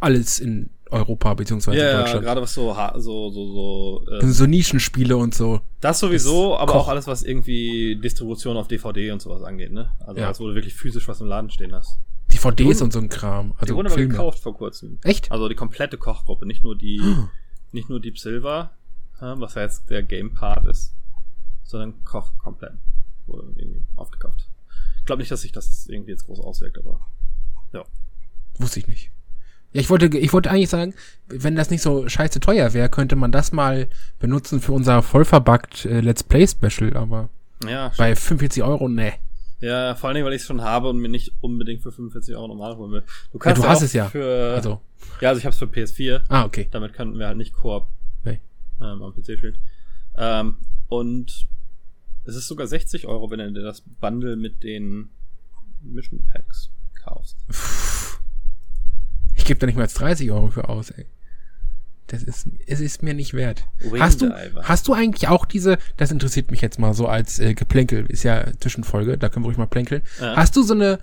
alles in Europa beziehungsweise ja, Deutschland. Ja, gerade was so so so so ähm, so Nischenspiele und so. Das sowieso, das aber Koch. auch alles was irgendwie Distribution auf DVD und sowas angeht, ne? Also ja. als wo du wirklich physisch was im Laden stehen hast. DVDs und so ein Kram. Also die wurden aber gekauft vor kurzem. Echt? Also die komplette Kochgruppe, nicht nur die nicht nur Deep Silver, was ja jetzt der Game Part ist, sondern Koch komplett wurde irgendwie aufgekauft. Ich glaube nicht, dass sich das irgendwie jetzt groß auswirkt, aber ja. Wusste ich nicht. Ja, ich wollte, ich wollte eigentlich sagen, wenn das nicht so scheiße teuer wäre, könnte man das mal benutzen für unser vollverbuggt äh, Let's Play Special, aber ja, bei 45 Euro, ne. Ja, vor allen Dingen, weil ich es schon habe und mir nicht unbedingt für 45 Euro normal holen will. Du kannst ja, du hast es ja. Für, also. Ja, also ich habe es für PS4. Ah, okay. Damit könnten wir halt nicht Koop nee. ähm, am PC spielen. Ähm, und es ist sogar 60 Euro, wenn du dir das Bundle mit den Mission Packs kaufst. Ich gebe da nicht mal als 30 Euro für aus, ey. Das ist, es ist mir nicht wert. hast du, hast du eigentlich auch diese, das interessiert mich jetzt mal so als äh, Geplänkel, ist ja Zwischenfolge, da können wir ruhig mal plänkeln. Ja. Hast du so eine,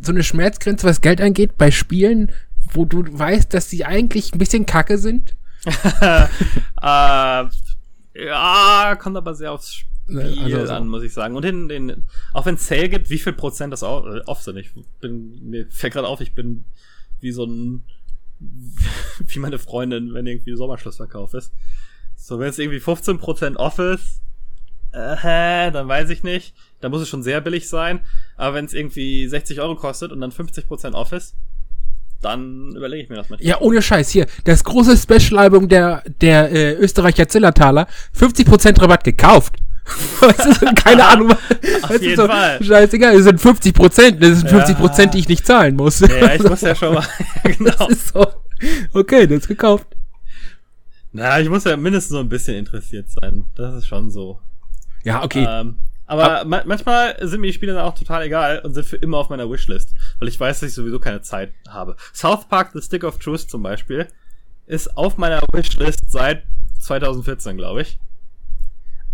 so eine Schmerzgrenze, was Geld angeht, bei Spielen, wo du weißt, dass sie eigentlich ein bisschen kacke sind? äh, ja, kommt aber sehr aufs Spiel ne, also, also, an, muss ich sagen. Und den, den, auch wenn es Sale gibt, wie viel Prozent das auch, äh, oft sind. Ich bin, mir fällt gerade auf, ich bin wie so ein wie meine Freundin, wenn irgendwie Sommerschlussverkauf ist. So, wenn es irgendwie 15% off ist, äh, dann weiß ich nicht. Da muss es schon sehr billig sein. Aber wenn es irgendwie 60 Euro kostet und dann 50% off ist, dann überlege ich mir das mal. Ja, ohne Scheiß. Hier, das große Special-Album der, der äh, Österreicher Zillertaler, 50% Rabatt gekauft. weißt du, keine Ahnung. Auf weißt jeden so, Fall. Scheißegal, es sind 50 Prozent. Das sind 50 Prozent, ja. die ich nicht zahlen muss. Ja, ich muss ja schon mal. genau. So. Okay, das ist gekauft. Na, ich muss ja mindestens so ein bisschen interessiert sein. Das ist schon so. Ja, okay. Ähm, aber Ab ma manchmal sind mir die Spiele dann auch total egal und sind für immer auf meiner Wishlist, weil ich weiß, dass ich sowieso keine Zeit habe. South Park The Stick of Truth zum Beispiel ist auf meiner Wishlist seit 2014, glaube ich.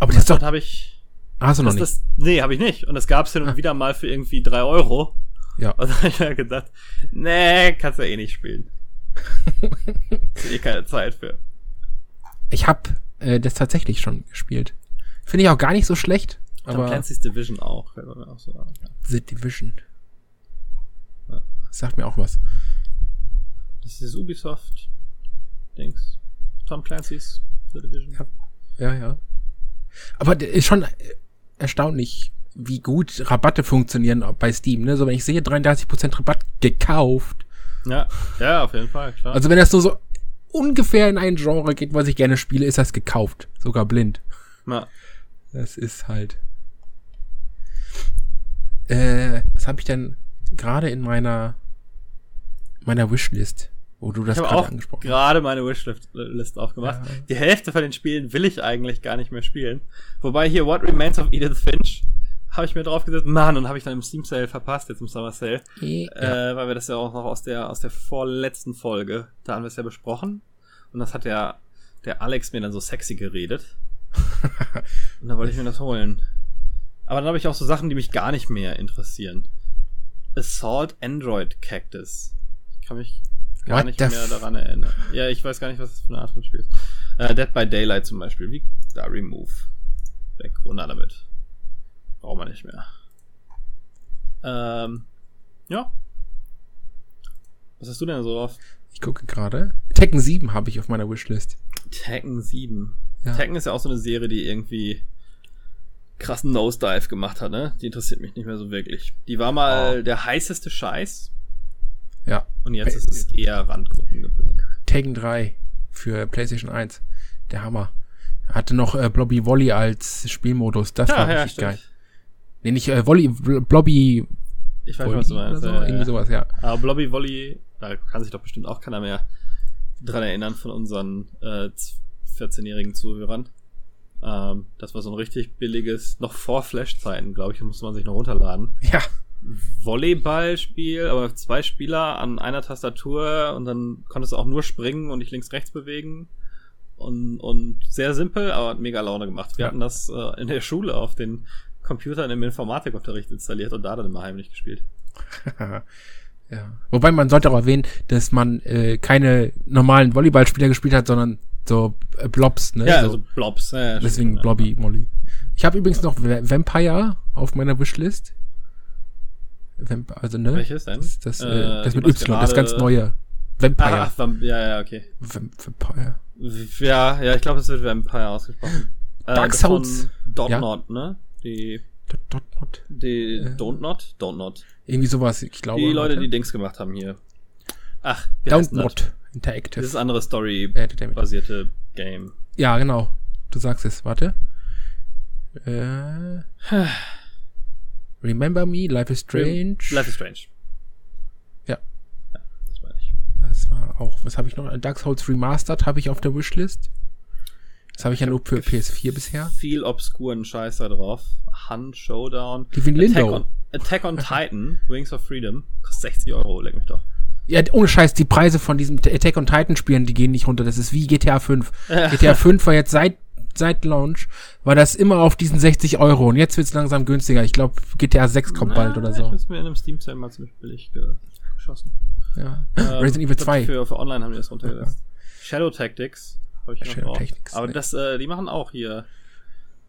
Aber das doch habe ich. Hast du noch nicht? Das, nee, habe ich nicht. Und das gab's hin und ah. wieder mal für irgendwie drei Euro. Ja. Und dann habe ich mir gedacht, nee, kannst du eh nicht spielen. ist eh keine Zeit für. Ich habe äh, das tatsächlich schon gespielt. Finde ich auch gar nicht so schlecht. Tom aber Clancy's Division auch. Auch so an. The Division. Ja. Das sagt mir auch was. Das ist Ubisoft-Dings. Tom Clancy's The Division. Ja, ja. ja. Aber ist schon erstaunlich, wie gut Rabatte funktionieren bei Steam. Ne? So, wenn ich sehe, 33% Rabatt gekauft. Ja, ja, auf jeden Fall, klar. Also wenn das nur so ungefähr in ein Genre geht, was ich gerne spiele, ist das gekauft. Sogar blind. Ja. Das ist halt. Äh, was habe ich denn gerade in meiner meiner Wishlist? Wo du das gerade angesprochen hast. gerade meine Wishlist aufgemacht. Ja. Die Hälfte von den Spielen will ich eigentlich gar nicht mehr spielen. Wobei hier What Remains of Edith Finch habe ich mir drauf gesetzt. Mann, und habe ich dann im Steam Sale verpasst, jetzt im Summer Sale. Ja. Äh, weil wir das ja auch noch aus der, aus der vorletzten Folge, da haben wir es ja besprochen. Und das hat ja der Alex mir dann so sexy geredet. und dann wollte ich mir das holen. Aber dann habe ich auch so Sachen, die mich gar nicht mehr interessieren. Assault Android Cactus. Ich kann mich gar What nicht mehr daran erinnern. Ja, ich weiß gar nicht, was das für eine Art von Spiel ist. Äh, Dead by Daylight zum Beispiel. Wie da Remove. Weg, runter damit. Brauchen wir nicht mehr. Ähm, ja. Was hast du denn so drauf? Ich gucke gerade. Tekken 7 habe ich auf meiner Wishlist. Tekken 7. Ja. Tekken ist ja auch so eine Serie, die irgendwie krassen Nosedive gemacht hat, ne? Die interessiert mich nicht mehr so wirklich. Die war mal oh. der heißeste Scheiß. Und jetzt ist es eher Randgruppengeblick. Tekken 3 für PlayStation 1. Der Hammer. Hatte noch äh, Blobby Volley als Spielmodus. Das ja, war ja, richtig stimmt. geil. Nee, nicht äh, Volley, Blobby. Ich weiß, Volley was du meinst. So, ja, irgendwie sowas, ja. Aber Blobby Volley, da kann sich doch bestimmt auch keiner mehr dran erinnern von unseren äh, 14-jährigen Zuhörern. Ähm, das war so ein richtig billiges, noch vor Flash-Zeiten, glaube ich, musste man sich noch runterladen. Ja. Volleyballspiel, aber zwei Spieler an einer Tastatur und dann konntest du auch nur springen und dich links-rechts bewegen. Und, und sehr simpel, aber hat mega Laune gemacht. Wir ja. hatten das äh, in der Schule auf den Computern im Informatikunterricht installiert und da dann immer heimlich gespielt. ja. Wobei man sollte auch erwähnen, dass man äh, keine normalen Volleyballspieler gespielt hat, sondern so äh, Blobs, ne? Ja, so, also Blobs. Ja, deswegen stimmt, Blobby Molly. Ich habe übrigens noch Vampire auf meiner Wishlist. Vamp also, ne? Welches denn? Das, das, äh, äh das mit Y, das ganz neue. Vampire. Ach, Vamp ja, ja, okay. Vampire. Ja, ja, ich glaube, es wird Vampire ausgesprochen. Äh, Dark Souls. Dot ja. Not, ne? Die. Dot Not. Die äh. Don't Not? Don't Not. Irgendwie sowas, ich glaube. Die Leute, die Dings gemacht haben hier. Ach, wie Don't Not. Interactive. Das ist andere Story-basierte Game. Ja, genau. Du sagst es. Warte. Äh. Remember Me, Life is Strange. Life is Strange. Ja. ja das meine ich. Das war auch, was habe ich noch? Dark Souls Remastered habe ich auf der Wishlist. Das habe ich ja nur für PS4 bisher. Viel obskuren Scheiß da drauf. Hunt, Showdown. Die Lindo. Attack on, Attack on Titan, Wings of Freedom. Kostet 60 Euro, leck mich doch. Ja, ohne Scheiß, die Preise von diesen Attack on Titan Spielen, die gehen nicht runter. Das ist wie GTA 5. GTA 5 war jetzt seit seit Launch war das immer auf diesen 60 Euro und jetzt wird's langsam günstiger. Ich glaube, GTA 6 kommt Na, bald oder so. Ich hab's mir in einem Steam Sale mal ziemlich billig geschossen. Ja. Ähm, Resident Evil 2. Für, für online haben die das runtergelassen. Ja. Shadow Tactics habe ich Shadow noch Tactics, Aber nee. das, äh, die machen auch hier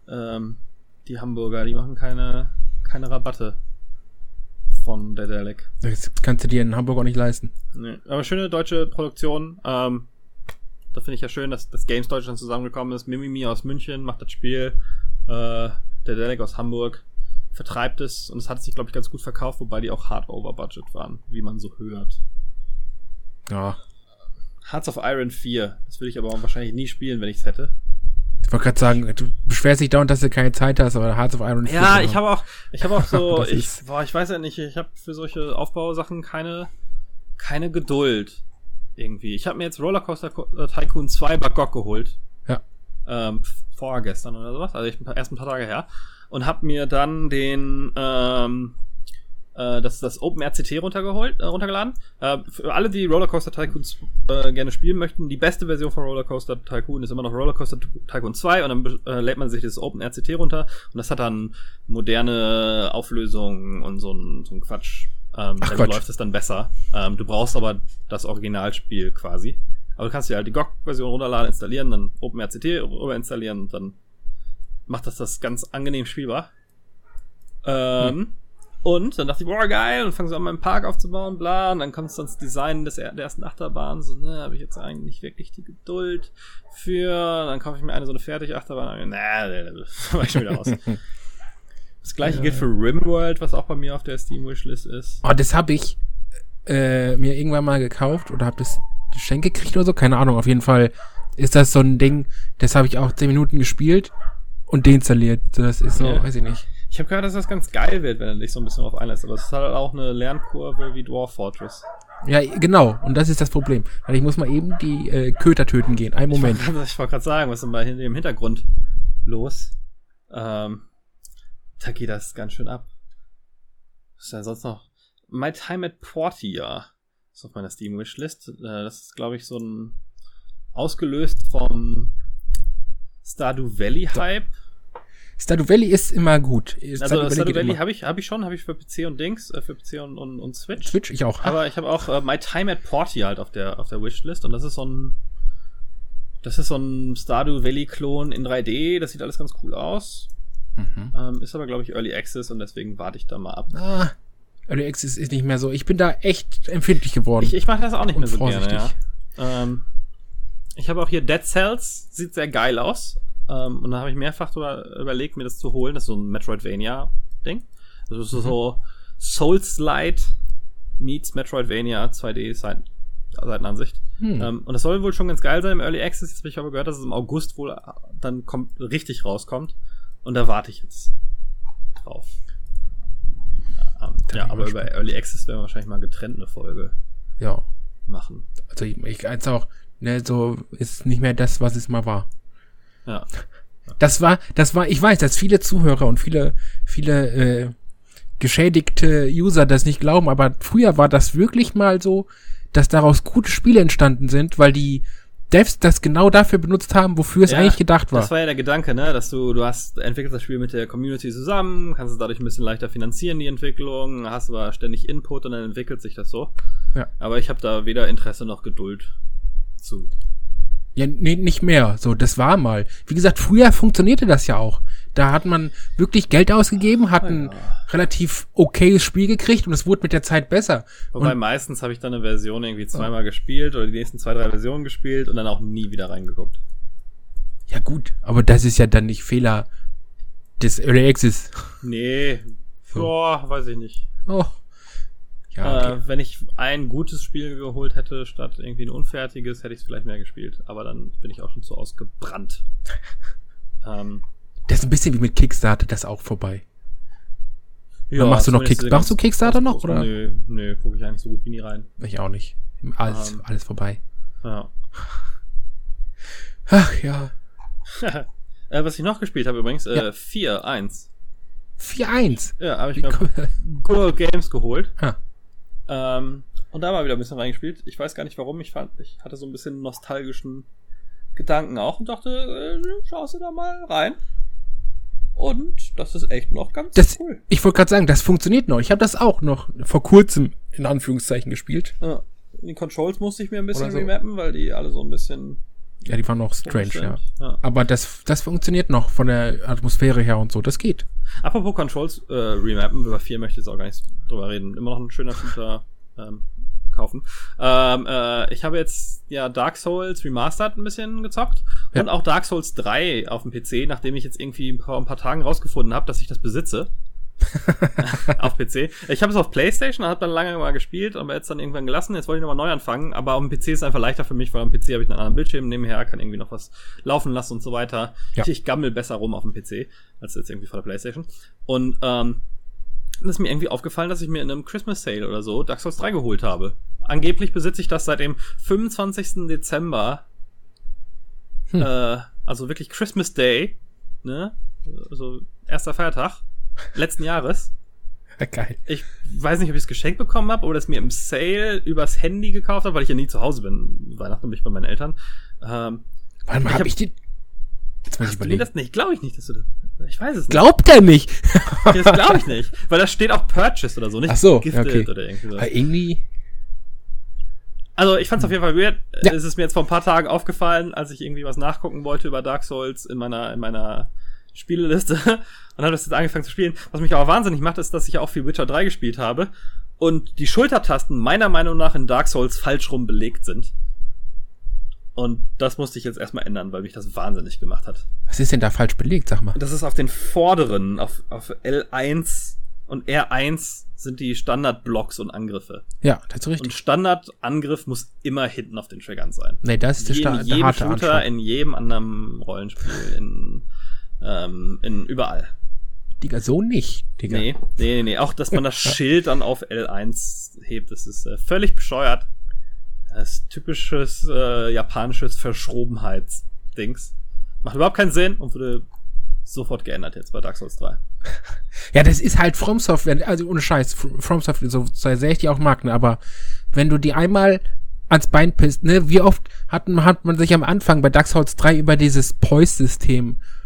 ähm, die Hamburger, die machen keine keine Rabatte von Dedelic. Das kannst du dir in Hamburg auch nicht leisten. Nee. Aber schöne deutsche Produktion. Ähm, da finde ich ja schön, dass das Games Deutschland zusammengekommen ist. Mimimi aus München macht das Spiel. Äh, der Delic aus Hamburg vertreibt es und es hat sich, glaube ich, ganz gut verkauft, wobei die auch hard over budget waren, wie man so hört. Ja. Hearts of Iron 4. Das würde ich aber wahrscheinlich nie spielen, wenn ich es hätte. Ich wollte gerade sagen, du beschwerst dich dauernd, dass du keine Zeit hast, aber Hearts of Iron 4. Ja, ich habe auch, ich habe auch so, ich, boah, ich weiß ja nicht, ich habe für solche Aufbausachen keine, keine Geduld irgendwie. Ich habe mir jetzt Rollercoaster äh, Tycoon 2 Bagok geholt. Ja. Ähm, vorgestern oder sowas, also ich bin erst ein paar Tage her. Und habe mir dann den, ähm, äh, das, das OpenRCT runtergeholt, äh, runtergeladen. Äh, für alle, die Rollercoaster Tycoon äh, gerne spielen möchten, die beste Version von Rollercoaster Tycoon ist immer noch Rollercoaster Tycoon 2 und dann äh, lädt man sich das OpenRCT runter und das hat dann moderne Auflösungen und so ein, so ein Quatsch ähm, Ach, dann läuft es dann besser. Ähm, du brauchst aber das Originalspiel quasi. Aber du kannst dir halt die GOG-Version runterladen, installieren, dann OpenRCT rüber installieren und dann macht das das ganz angenehm spielbar. Ähm, hm. Und dann dachte ich, boah, geil, und fangen so an, meinen Park aufzubauen, bla, und dann kommt dann das Design des, der ersten Achterbahn, so, ne, habe ich jetzt eigentlich nicht wirklich die Geduld für, dann kaufe ich mir eine so eine Fertig-Achterbahn, na, nee, nee, war ich schon wieder raus. Das gleiche ja. gilt für Rimworld, was auch bei mir auf der Steam-Wishlist ist. Oh, das habe ich äh, mir irgendwann mal gekauft oder habe das Geschenk gekriegt oder so, keine Ahnung. Auf jeden Fall ist das so ein Ding, das habe ich auch 10 Minuten gespielt und deinstalliert. Das ist so, ja. weiß ich nicht. Ich habe gehört, dass das ganz geil wird, wenn du dich so ein bisschen drauf einlässt. Aber es ist halt auch eine Lernkurve wie Dwarf Fortress. Ja, genau. Und das ist das Problem. Weil ich muss mal eben die äh, Köter töten gehen. Ein Moment. Ich wollte wollt gerade sagen, was ist denn bei dem Hintergrund los? Ähm, da geht das ganz schön ab. Was ist denn sonst noch? My Time at Portia ist auf meiner Steam Wishlist. Äh, das ist, glaube ich, so ein ausgelöst vom Stardew Valley Hype. Stardew Valley ist immer gut. Stardew also Valley Stardew Valley habe ich, hab ich schon, habe ich für PC und Dings, äh, für PC und, und, und Switch. Switch, ich auch. Aber ich habe auch äh, My Time at Portia halt auf der, auf der Wishlist und das ist so ein, das ist so ein Stardew Valley Klon in 3D. Das sieht alles ganz cool aus. Mhm. Ähm, ist aber, glaube ich, Early Access und deswegen warte ich da mal ab. Ah, Early Access ist nicht mehr so. Ich bin da echt empfindlich geworden. Ich, ich mache das auch nicht mehr so gerne, ja. Ähm, ich habe auch hier Dead Cells, sieht sehr geil aus. Ähm, und da habe ich mehrfach überlegt, mir das zu holen. Das ist so ein Metroidvania-Ding. Das ist mhm. so Souls Light meets Metroidvania 2D Seiten, Seitenansicht. Hm. Ähm, und das soll wohl schon ganz geil sein im Early Access. Jetzt habe ich aber gehört, dass es im August wohl dann kommt, richtig rauskommt. Und da warte ich jetzt drauf. Ähm, ja, aber über Early Access werden wir wahrscheinlich mal getrennt eine Folge ja. machen. Also ich, ich als auch, ne, so ist nicht mehr das, was es mal war. Ja. Das war, das war, ich weiß, dass viele Zuhörer und viele, viele äh, geschädigte User das nicht glauben, aber früher war das wirklich mal so, dass daraus gute Spiele entstanden sind, weil die Devs das genau dafür benutzt haben, wofür es ja, eigentlich gedacht war. Das war ja der Gedanke, ne, dass du, du hast, entwickelst das Spiel mit der Community zusammen, kannst es dadurch ein bisschen leichter finanzieren, die Entwicklung, hast aber ständig Input und dann entwickelt sich das so. Ja. Aber ich habe da weder Interesse noch Geduld zu. Ja, nee, nicht mehr. So, das war mal. Wie gesagt, früher funktionierte das ja auch. Da hat man wirklich Geld ausgegeben, hat ein ja. relativ okayes Spiel gekriegt und es wurde mit der Zeit besser. Wobei und meistens habe ich dann eine Version irgendwie zweimal gespielt oder die nächsten zwei, drei Versionen gespielt und dann auch nie wieder reingeguckt. Ja gut, aber das ist ja dann nicht Fehler des Early Access. Nee, so. Boah, weiß ich nicht. Oh. Ja, okay. äh, wenn ich ein gutes Spiel geholt hätte, statt irgendwie ein unfertiges, hätte ich es vielleicht mehr gespielt. Aber dann bin ich auch schon zu ausgebrannt. ähm, das ist ein bisschen wie mit Kickstarter, das ist auch vorbei. Ja, machst du noch Kick machst du Kickstarter noch, oder? Nö, nö, gucke ich eigentlich so gut wie nie rein. Ich auch nicht. Alles, um, ähm, alles vorbei. Ja. Ach ja. äh, was ich noch gespielt habe übrigens, äh, ja. 4-1. 4-1? Ja, habe ich mir Good Old Games geholt. Ah. Ähm, und da war wieder ein bisschen reingespielt. Ich weiß gar nicht warum. Ich fand, ich hatte so ein bisschen nostalgischen Gedanken auch und dachte, äh, schaust du da mal rein. Und das ist echt noch ganz das, cool. Ich wollte gerade sagen, das funktioniert noch. Ich habe das auch noch vor kurzem in Anführungszeichen gespielt. Ja. Die Controls musste ich mir ein bisschen so. remappen, weil die alle so ein bisschen. Ja, die waren noch strange, ja. ja. Aber das, das funktioniert noch von der Atmosphäre her und so. Das geht. Apropos Controls äh, remappen, über vier möchte ich jetzt auch gar nicht drüber reden. Immer noch ein schöner Shooter ähm, kaufen. Ähm, äh, ich habe jetzt ja Dark Souls Remastered ein bisschen gezockt ja. und auch Dark Souls 3 auf dem PC, nachdem ich jetzt irgendwie vor ein paar Tagen rausgefunden habe, dass ich das besitze. auf PC. Ich habe es auf PlayStation, habe dann lange mal gespielt, aber jetzt dann irgendwann gelassen. Jetzt wollte ich nochmal neu anfangen, aber auf dem PC ist es einfach leichter für mich, weil am PC habe ich einen anderen Bildschirm nebenher, kann irgendwie noch was laufen lassen und so weiter. Ja. Ich, ich gammel besser rum auf dem PC als jetzt irgendwie vor der PlayStation. Und ähm, dann ist mir irgendwie aufgefallen, dass ich mir in einem Christmas Sale oder so Dark Souls 3 geholt habe. Angeblich besitze ich das seit dem 25. Dezember. Hm. Äh, also wirklich Christmas Day, ne? Also erster Feiertag letzten Jahres. Geil. Ich weiß nicht, ob ich es geschenkt bekommen habe oder es mir im Sale übers Handy gekauft habe, weil ich ja nie zu Hause bin. Weihnachten bin ich bei meinen Eltern. Ähm, Warte mal, hab ich die. Jetzt muss ich überlegen. das nicht? Glaube ich nicht, dass du das. Ich weiß es nicht. Glaubt er nicht? das glaube ich nicht. Weil da steht auch Purchase oder so, nicht Ach so, Gifted okay. oder irgendwie so. Aber irgendwie. Also ich fand es auf jeden Fall weird. Ja. Es ist mir jetzt vor ein paar Tagen aufgefallen, als ich irgendwie was nachgucken wollte über Dark Souls in meiner, in meiner Spieleliste und habe das jetzt angefangen zu spielen. Was mich aber wahnsinnig macht, ist, dass ich ja auch viel Witcher 3 gespielt habe und die Schultertasten meiner Meinung nach in Dark Souls falsch rum belegt sind. Und das musste ich jetzt erstmal ändern, weil mich das wahnsinnig gemacht hat. Was ist denn da falsch belegt, sag mal? Das ist auf den vorderen, auf, auf L1 und R1 sind die Standardblocks und Angriffe. Ja, das ist richtig. Und Standardangriff muss immer hinten auf den Triggern sein. Nee, das ist der, Sta in jedem Shooter, Anschlag. in jedem anderen Rollenspiel, in, ähm, in überall. Digga, so nicht, Digga. Nee, nee, nee, nee. Auch, dass man das Schild dann auf L1 hebt, das ist äh, völlig bescheuert. Das ist typisches äh, japanisches Verschrobenheitsdings. Macht überhaupt keinen Sinn und wurde sofort geändert jetzt bei Dark Souls 3. Ja, das ist halt From Software, also ohne Scheiß, From Software, so sehr ich die auch mag, ne, aber wenn du die einmal ans Bein pisst, ne, wie oft hat, hat man sich am Anfang bei Dark Souls 3 über dieses Poise-System äh,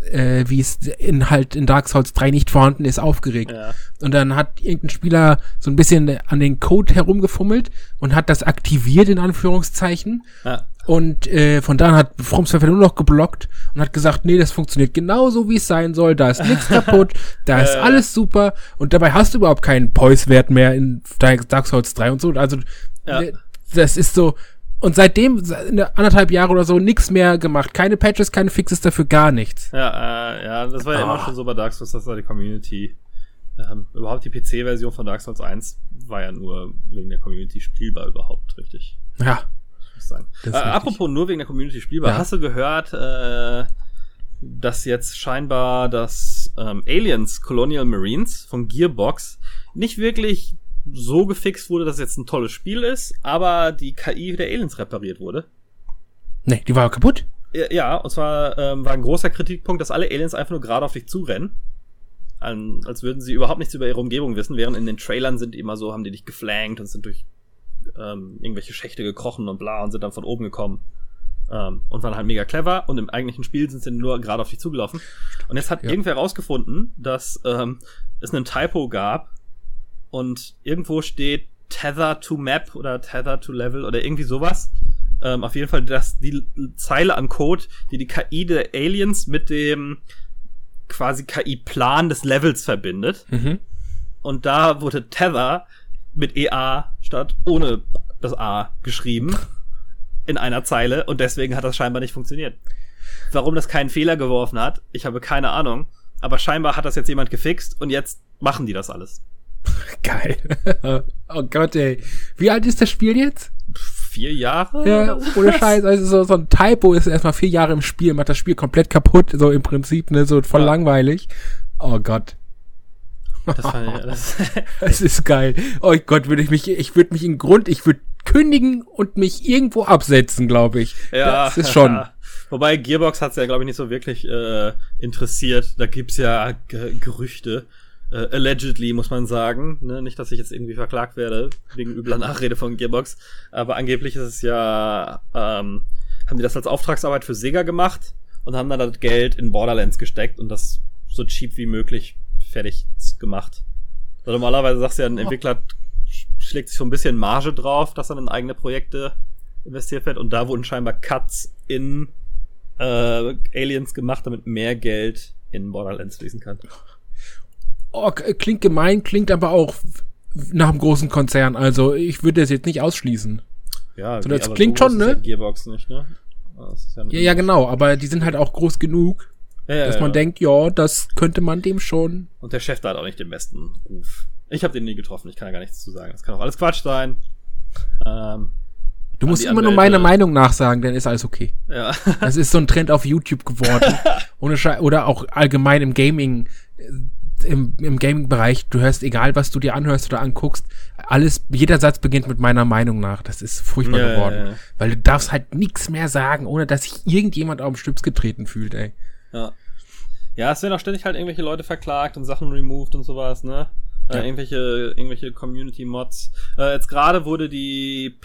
wie es in halt in Dark Souls 3 nicht vorhanden ist, aufgeregt. Ja. Und dann hat irgendein Spieler so ein bisschen an den Code herumgefummelt und hat das aktiviert, in Anführungszeichen. Ja. Und äh, von da hat From Software nur noch geblockt und hat gesagt, nee, das funktioniert genauso, wie es sein soll. Da ist nichts kaputt, da ist alles super. Und dabei hast du überhaupt keinen Poise-Wert mehr in Dark Souls 3 und so. Also ja. das ist so, und seitdem, in anderthalb Jahre oder so, nichts mehr gemacht. Keine Patches, keine Fixes dafür, gar nichts. Ja, äh, ja, das war ja oh. immer schon so bei Dark Souls, dass da die Community, ähm, überhaupt die PC-Version von Dark Souls 1 war ja nur wegen der Community spielbar überhaupt, richtig. Ja. muss sagen. Äh, apropos nur wegen der Community spielbar. Ja. Hast du gehört, äh, dass jetzt scheinbar das ähm, Aliens Colonial Marines von Gearbox nicht wirklich so gefixt wurde, dass es jetzt ein tolles Spiel ist, aber die KI der Aliens repariert wurde. Nee, die war kaputt. Ja, und zwar ähm, war ein großer Kritikpunkt, dass alle Aliens einfach nur gerade auf dich zurennen. An, als würden sie überhaupt nichts über ihre Umgebung wissen, während in den Trailern sind die immer so, haben die dich geflankt und sind durch ähm, irgendwelche Schächte gekrochen und bla und sind dann von oben gekommen. Ähm, und waren halt mega clever und im eigentlichen Spiel sind sie nur gerade auf dich zugelaufen. Und jetzt hat ja. irgendwer rausgefunden, dass ähm, es einen Typo gab und irgendwo steht Tether to Map oder Tether to Level oder irgendwie sowas. Ähm, auf jeden Fall, dass die Zeile an Code, die die KI der Aliens mit dem quasi KI-Plan des Levels verbindet. Mhm. Und da wurde Tether mit EA statt ohne das A geschrieben in einer Zeile und deswegen hat das scheinbar nicht funktioniert. Warum das keinen Fehler geworfen hat, ich habe keine Ahnung. Aber scheinbar hat das jetzt jemand gefixt und jetzt machen die das alles. Geil. oh Gott, ey. Wie alt ist das Spiel jetzt? Vier Jahre? Ja, ohne Scheiß. Also so, so ein Typo ist erstmal vier Jahre im Spiel, macht das Spiel komplett kaputt, so im Prinzip, ne, so voll ja. langweilig. Oh Gott. Das, fand ich, das, das ist geil. Oh Gott, würde ich mich, ich würde mich in Grund, ich würde kündigen und mich irgendwo absetzen, glaube ich. Ja, das ist schon. Wobei Gearbox hat es ja, glaube ich, nicht so wirklich äh, interessiert. Da gibt's ja Gerüchte. Äh, allegedly, muss man sagen. Ne? Nicht, dass ich jetzt irgendwie verklagt werde wegen übler Nachrede von Gearbox. Aber angeblich ist es ja, ähm, haben die das als Auftragsarbeit für Sega gemacht und haben dann das Geld in Borderlands gesteckt und das so cheap wie möglich fertig gemacht. Also normalerweise sagst du ja, ein Entwickler schlägt sich so ein bisschen Marge drauf, dass er in eigene Projekte investiert wird. Und da wurden scheinbar Cuts in äh, Aliens gemacht, damit mehr Geld in Borderlands fließen kann. Oh, klingt gemein, klingt aber auch nach einem großen Konzern. Also ich würde das jetzt nicht ausschließen. Ja, so, das klingt schon, ne? Ja Gearbox nicht, ne? Ja, ja, ja, genau, aber die sind halt auch groß genug, ja, dass man denkt, ja, das könnte man dem schon. Und der Chef da hat auch nicht den besten Ruf. Ich habe den nie getroffen, ich kann ja gar nichts zu sagen. Das kann auch alles Quatsch sein. Ähm, du musst immer nur meine Meinung nachsagen, dann ist alles okay. Ja. das ist so ein Trend auf YouTube geworden. Ohne oder auch allgemein im Gaming, im, im Gaming-Bereich. Du hörst, egal was du dir anhörst oder anguckst, alles, jeder Satz beginnt mit meiner Meinung nach. Das ist furchtbar ja, geworden. Ja, Weil du darfst halt nichts mehr sagen, ohne dass sich irgendjemand auf den Stüps getreten fühlt, ey. Ja. Ja, es werden auch ständig halt irgendwelche Leute verklagt und Sachen removed und sowas, ne? Ja. Äh, irgendwelche, irgendwelche Community-Mods. Äh, jetzt gerade wurde die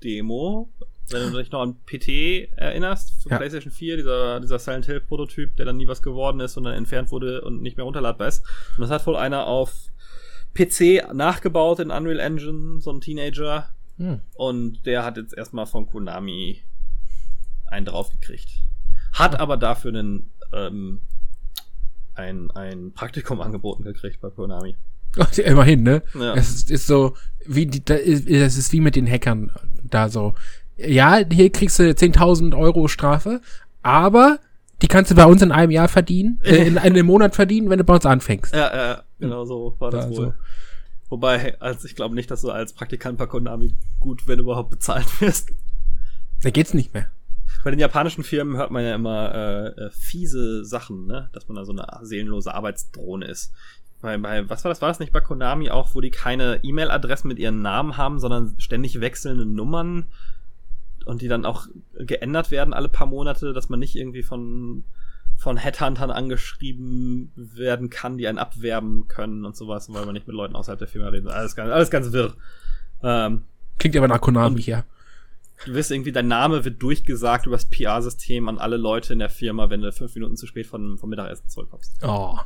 PT-Demo, wenn du dich noch an PT erinnerst, für ja. PlayStation 4, dieser, dieser Silent Hill-Prototyp, der dann nie was geworden ist und dann entfernt wurde und nicht mehr runterladbar ist. Und das hat wohl einer auf PC nachgebaut in Unreal Engine, so ein Teenager. Hm. Und der hat jetzt erstmal von Konami einen draufgekriegt. Hat aber dafür einen ähm, ein, ein Praktikum angeboten gekriegt bei Konami. Ach, immerhin, ne? Ja. Es ist, ist so, wie die, es ist wie mit den Hackern da so. Ja, hier kriegst du 10.000 Euro Strafe, aber die kannst du bei uns in einem Jahr verdienen, äh, in einem Monat verdienen, wenn du bei uns anfängst. Ja, ja, genau so war das da, wohl. So. Wobei, also ich glaube nicht, dass du als Praktikant bei Konami gut, wenn überhaupt bezahlt wirst. Da geht's nicht mehr. Bei den japanischen Firmen hört man ja immer äh, äh, fiese Sachen, ne? Dass man da so eine seelenlose Arbeitsdrohne ist. Bei, bei, was war das? War das nicht bei Konami auch, wo die keine E-Mail-Adressen mit ihren Namen haben, sondern ständig wechselnde Nummern und die dann auch geändert werden alle paar Monate, dass man nicht irgendwie von von Headhuntern angeschrieben werden kann, die einen abwerben können und sowas, weil man nicht mit Leuten außerhalb der Firma reden. Alles ganz, alles ganz wirr. Ähm, Klingt aber nach Konami hier. Du wirst irgendwie, dein Name wird durchgesagt über das PR-System an alle Leute in der Firma, wenn du fünf Minuten zu spät von, vom Mittagessen zurückkommst. Oh.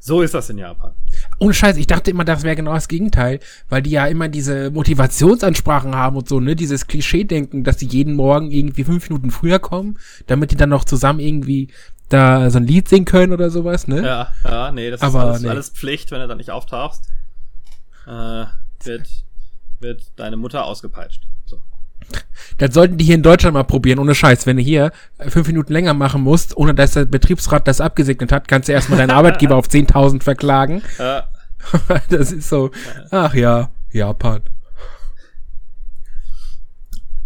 So ist das in Japan. Ohne Scheiß, ich dachte immer, das wäre genau das Gegenteil, weil die ja immer diese Motivationsansprachen haben und so, ne, dieses Klischee-Denken, dass die jeden Morgen irgendwie fünf Minuten früher kommen, damit die dann noch zusammen irgendwie da so ein Lied singen können oder sowas, ne? Ja, ja, nee, das Aber ist alles, nee. alles Pflicht, wenn du dann nicht auftauchst. Äh, wird, wird deine Mutter ausgepeitscht. Das sollten die hier in Deutschland mal probieren, ohne Scheiß. Wenn du hier fünf Minuten länger machen musst, ohne dass der Betriebsrat das abgesegnet hat, kannst du erstmal deinen Arbeitgeber auf 10.000 verklagen. Ja. das ist so, ach ja, Japan.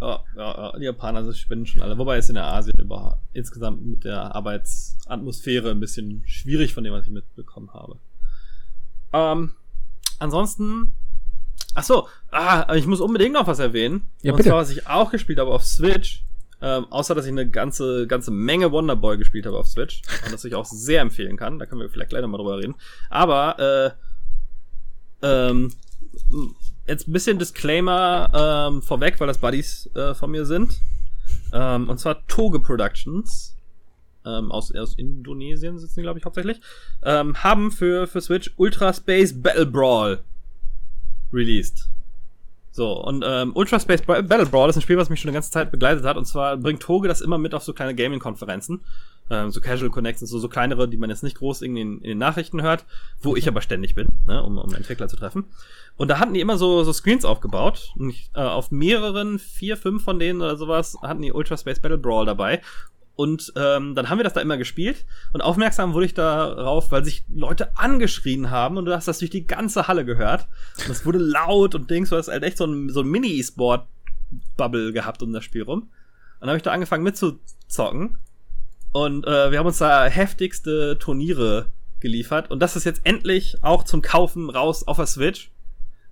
Ja, ja, die Japaner spinnen schon alle. Wobei es in der Asien über, insgesamt mit der Arbeitsatmosphäre ein bisschen schwierig von dem, was ich mitbekommen habe. Ähm, ansonsten, ach so, ah, ich muss unbedingt noch was erwähnen. Ja, und zwar, was ich auch gespielt habe auf Switch, ähm, außer dass ich eine ganze, ganze Menge Wonderboy gespielt habe auf Switch und das ich auch sehr empfehlen kann. Da können wir vielleicht gleich nochmal drüber reden. Aber äh, ähm, jetzt ein bisschen Disclaimer ähm, vorweg, weil das Buddies äh, von mir sind. Ähm, und zwar Toge Productions. Ähm, aus, aus Indonesien sitzen die, glaube ich, hauptsächlich. Ähm, haben für, für Switch Ultra Space Battle Brawl released. So, und ähm, Ultra Space Battle Brawl ist ein Spiel, was mich schon eine ganze Zeit begleitet hat. Und zwar bringt Toge das immer mit auf so kleine Gaming-Konferenzen. Ähm, so Casual Connects und so, so kleinere, die man jetzt nicht groß in, in den Nachrichten hört, wo ich aber ständig bin, ne, um, um Entwickler zu treffen. Und da hatten die immer so, so Screens aufgebaut. Und ich, äh, auf mehreren, vier, fünf von denen oder sowas, hatten die Ultra Space Battle Brawl dabei. Und ähm, dann haben wir das da immer gespielt und aufmerksam wurde ich darauf, weil sich Leute angeschrien haben und du hast das durch die ganze Halle gehört. Und es wurde laut und Dings, du hast halt echt so ein, so ein Mini-E-Sport-Bubble gehabt um das Spiel rum. Und dann habe ich da angefangen mitzuzocken. Und äh, wir haben uns da heftigste Turniere geliefert. Und das ist jetzt endlich auch zum Kaufen raus auf der Switch.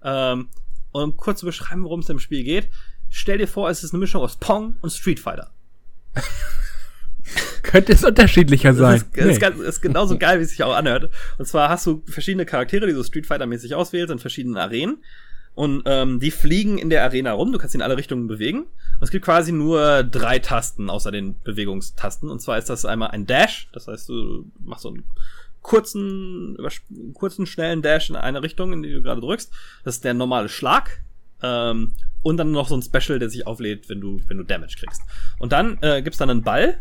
Ähm, und um kurz zu beschreiben, worum es im Spiel geht, stell dir vor, es ist eine Mischung aus Pong und Street Fighter. Könnte es unterschiedlicher sein. Das ist, nee. ist, ist, genauso geil, wie es sich auch anhört. Und zwar hast du verschiedene Charaktere, die so Street Fighter-mäßig auswählst in verschiedenen Arenen. Und ähm, die fliegen in der Arena rum, du kannst in alle Richtungen bewegen. Und es gibt quasi nur drei Tasten außer den Bewegungstasten. Und zwar ist das einmal ein Dash, das heißt, du machst so einen kurzen, kurzen, schnellen Dash in eine Richtung, in die du gerade drückst. Das ist der normale Schlag. Ähm, und dann noch so ein Special, der sich auflädt, wenn du, wenn du Damage kriegst. Und dann äh, gibt's dann einen Ball,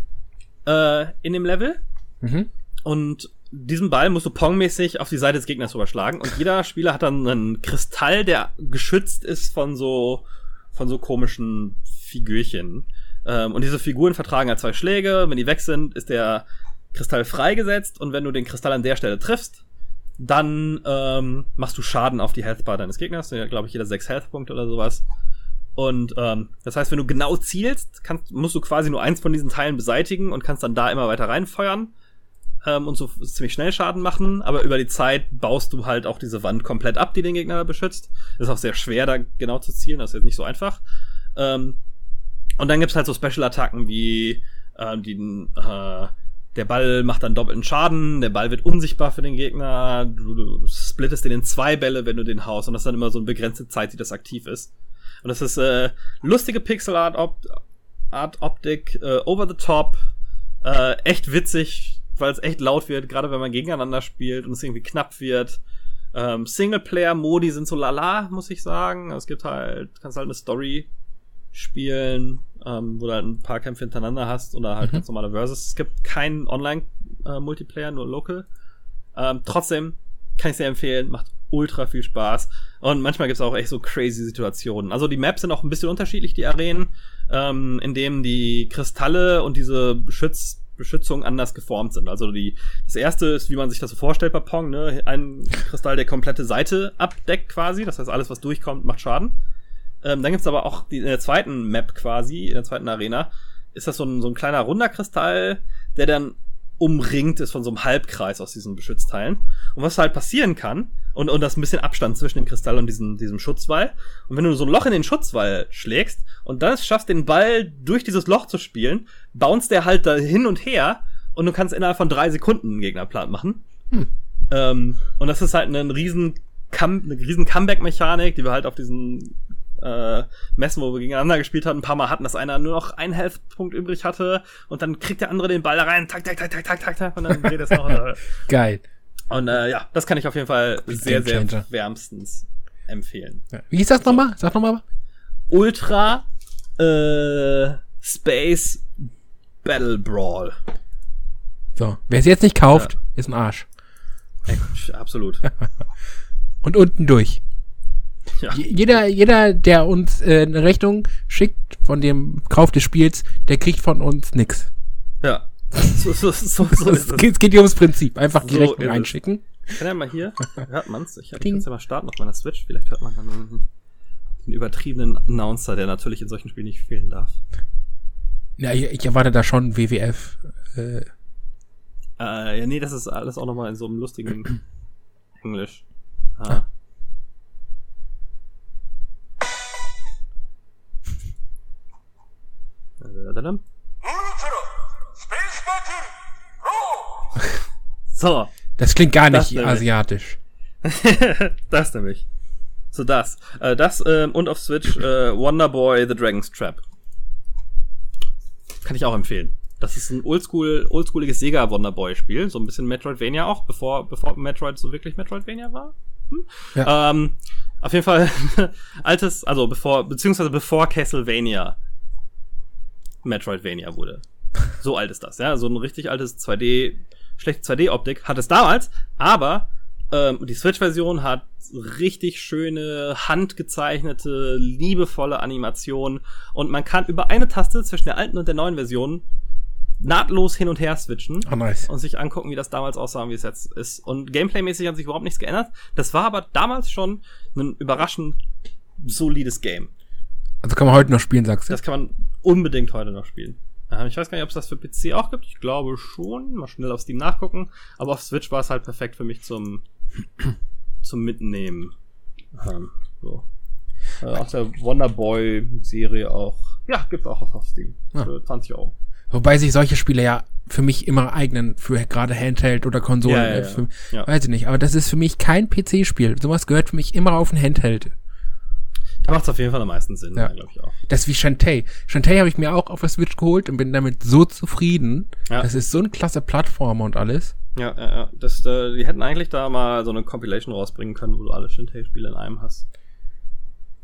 äh, in dem Level. Mhm. Und diesen Ball musst du pongmäßig auf die Seite des Gegners überschlagen. Und jeder Spieler hat dann einen Kristall, der geschützt ist von so, von so komischen Figürchen. Ähm, und diese Figuren vertragen halt zwei Schläge. Wenn die weg sind, ist der Kristall freigesetzt. Und wenn du den Kristall an der Stelle triffst, dann ähm, machst du Schaden auf die Healthbar deines Gegners. Ja, glaube ich, jeder sechs Healthpunkte oder sowas. Und ähm, das heißt, wenn du genau zielst, kannst, musst du quasi nur eins von diesen Teilen beseitigen und kannst dann da immer weiter reinfeuern ähm, und so ziemlich schnell Schaden machen. Aber über die Zeit baust du halt auch diese Wand komplett ab, die den Gegner beschützt. Ist auch sehr schwer, da genau zu zielen. Das ist jetzt nicht so einfach. Ähm, und dann gibt's halt so Special-Attacken wie äh, die äh, der Ball macht dann doppelten Schaden, der Ball wird unsichtbar für den Gegner, du, du splittest den in zwei Bälle, wenn du den haust, und das ist dann immer so eine begrenzte Zeit, die das aktiv ist. Und das ist äh, lustige Pixel Art, Op Art Optik, äh, over the top, äh, echt witzig, weil es echt laut wird, gerade wenn man gegeneinander spielt und es irgendwie knapp wird. Ähm, Singleplayer-Modi sind so lala, muss ich sagen. Es gibt halt, kannst halt eine Story spielen, ähm, wo du halt ein paar Kämpfe hintereinander hast oder halt mhm. ganz normale Versus. Es gibt keinen Online-Multiplayer, äh, nur Local. Ähm, trotzdem kann ich sehr empfehlen, macht ultra viel Spaß. Und manchmal gibt's auch echt so crazy Situationen. Also die Maps sind auch ein bisschen unterschiedlich, die Arenen, ähm, in denen die Kristalle und diese Beschütz Beschützung anders geformt sind. Also die, das erste ist, wie man sich das so vorstellt bei Pong, ne? Ein Kristall, der komplette Seite abdeckt quasi. Das heißt, alles, was durchkommt, macht Schaden. Ähm, dann gibt's aber auch die, in der zweiten Map quasi, in der zweiten Arena, ist das so ein, so ein kleiner runder Kristall, der dann umringt ist von so einem Halbkreis aus diesen Beschützteilen. Und was halt passieren kann, und, und das ein bisschen Abstand zwischen dem Kristall und diesem, diesem Schutzwall. Und wenn du so ein Loch in den Schutzwall schlägst und dann schaffst, den Ball durch dieses Loch zu spielen, bounce der halt da hin und her und du kannst innerhalb von drei Sekunden einen Gegner platt machen. Hm. Ähm, und das ist halt ein riesen, eine riesen Comeback-Mechanik, die wir halt auf diesen äh, Messen, wo wir gegeneinander gespielt haben, ein paar Mal hatten, dass einer nur noch einen Health-Punkt übrig hatte und dann kriegt der andere den Ball da rein, tak, tak, tak, tak, tak, tak, tak und dann dreht es noch. Geil. Und äh, ja, das kann ich auf jeden Fall sehr, sehr wärmstens empfehlen. Ja. Wie hieß das nochmal? Sag nochmal. Ultra äh, Space Battle Brawl. So, wer es jetzt nicht kauft, ja. ist ein Arsch. Absolut. Und unten durch. Ja. Jeder, jeder, der uns äh, eine Rechnung schickt von dem Kauf des Spiels, der kriegt von uns nix. Ja. So, so, so, so es, geht, es geht hier ums Prinzip. Einfach die so Rechnung einschicken. Ich kann ja mal hier, hört man's? Ich habe jetzt ja mal starten auf meiner Switch, vielleicht hört man dann den übertriebenen Announcer, der natürlich in solchen Spielen nicht fehlen darf. Ja, ich, ich erwarte da schon WWF. Äh. Äh, ja, nee, das ist alles auch nochmal in so einem lustigen Englisch. Ah. So. Das klingt gar nicht asiatisch. das nämlich. So das. Äh, das ähm, und auf Switch äh, Wonder Boy The Dragon's Trap. Kann ich auch empfehlen. Das ist ein oldschool, oldschooliges Sega Wonder Boy Spiel. So ein bisschen Metroidvania auch, bevor, bevor Metroid so wirklich Metroidvania war. Hm? Ja. Ähm, auf jeden Fall altes, also bevor, beziehungsweise bevor Castlevania Metroidvania wurde. So alt ist das, ja. So ein richtig altes 2D, schlechte 2D-Optik hat es damals, aber ähm, die Switch-Version hat richtig schöne, handgezeichnete, liebevolle Animationen und man kann über eine Taste zwischen der alten und der neuen Version nahtlos hin und her switchen oh, nice. und sich angucken, wie das damals aussah und wie es jetzt ist. Und gameplaymäßig hat sich überhaupt nichts geändert. Das war aber damals schon ein überraschend solides Game. Also kann man heute noch spielen, sagst du? Das kann man unbedingt heute noch spielen. Ich weiß gar nicht, ob es das für PC auch gibt. Ich glaube schon. Mal schnell auf Steam nachgucken. Aber auf Switch war es halt perfekt für mich zum, zum Mitnehmen. Ähm, so. Äh, aus der Wonderboy-Serie auch. Ja, gibt's auch auf Steam. Ja. Für 20 Euro. Wobei sich solche Spiele ja für mich immer eignen, für gerade Handheld oder Konsole. Ja, ja, für. Weiß ich nicht, aber das ist für mich kein PC-Spiel. Sowas gehört für mich immer auf ein Handheld. Da macht es auf jeden Fall am meisten Sinn, ja. glaube ich auch. Das ist wie Shantae. Shantae habe ich mir auch auf der Switch geholt und bin damit so zufrieden. Ja. Das ist so eine klasse Plattform und alles. Ja, ja, ja. Das, äh, die hätten eigentlich da mal so eine Compilation rausbringen können, wo du alle Shintae-Spiele in einem hast.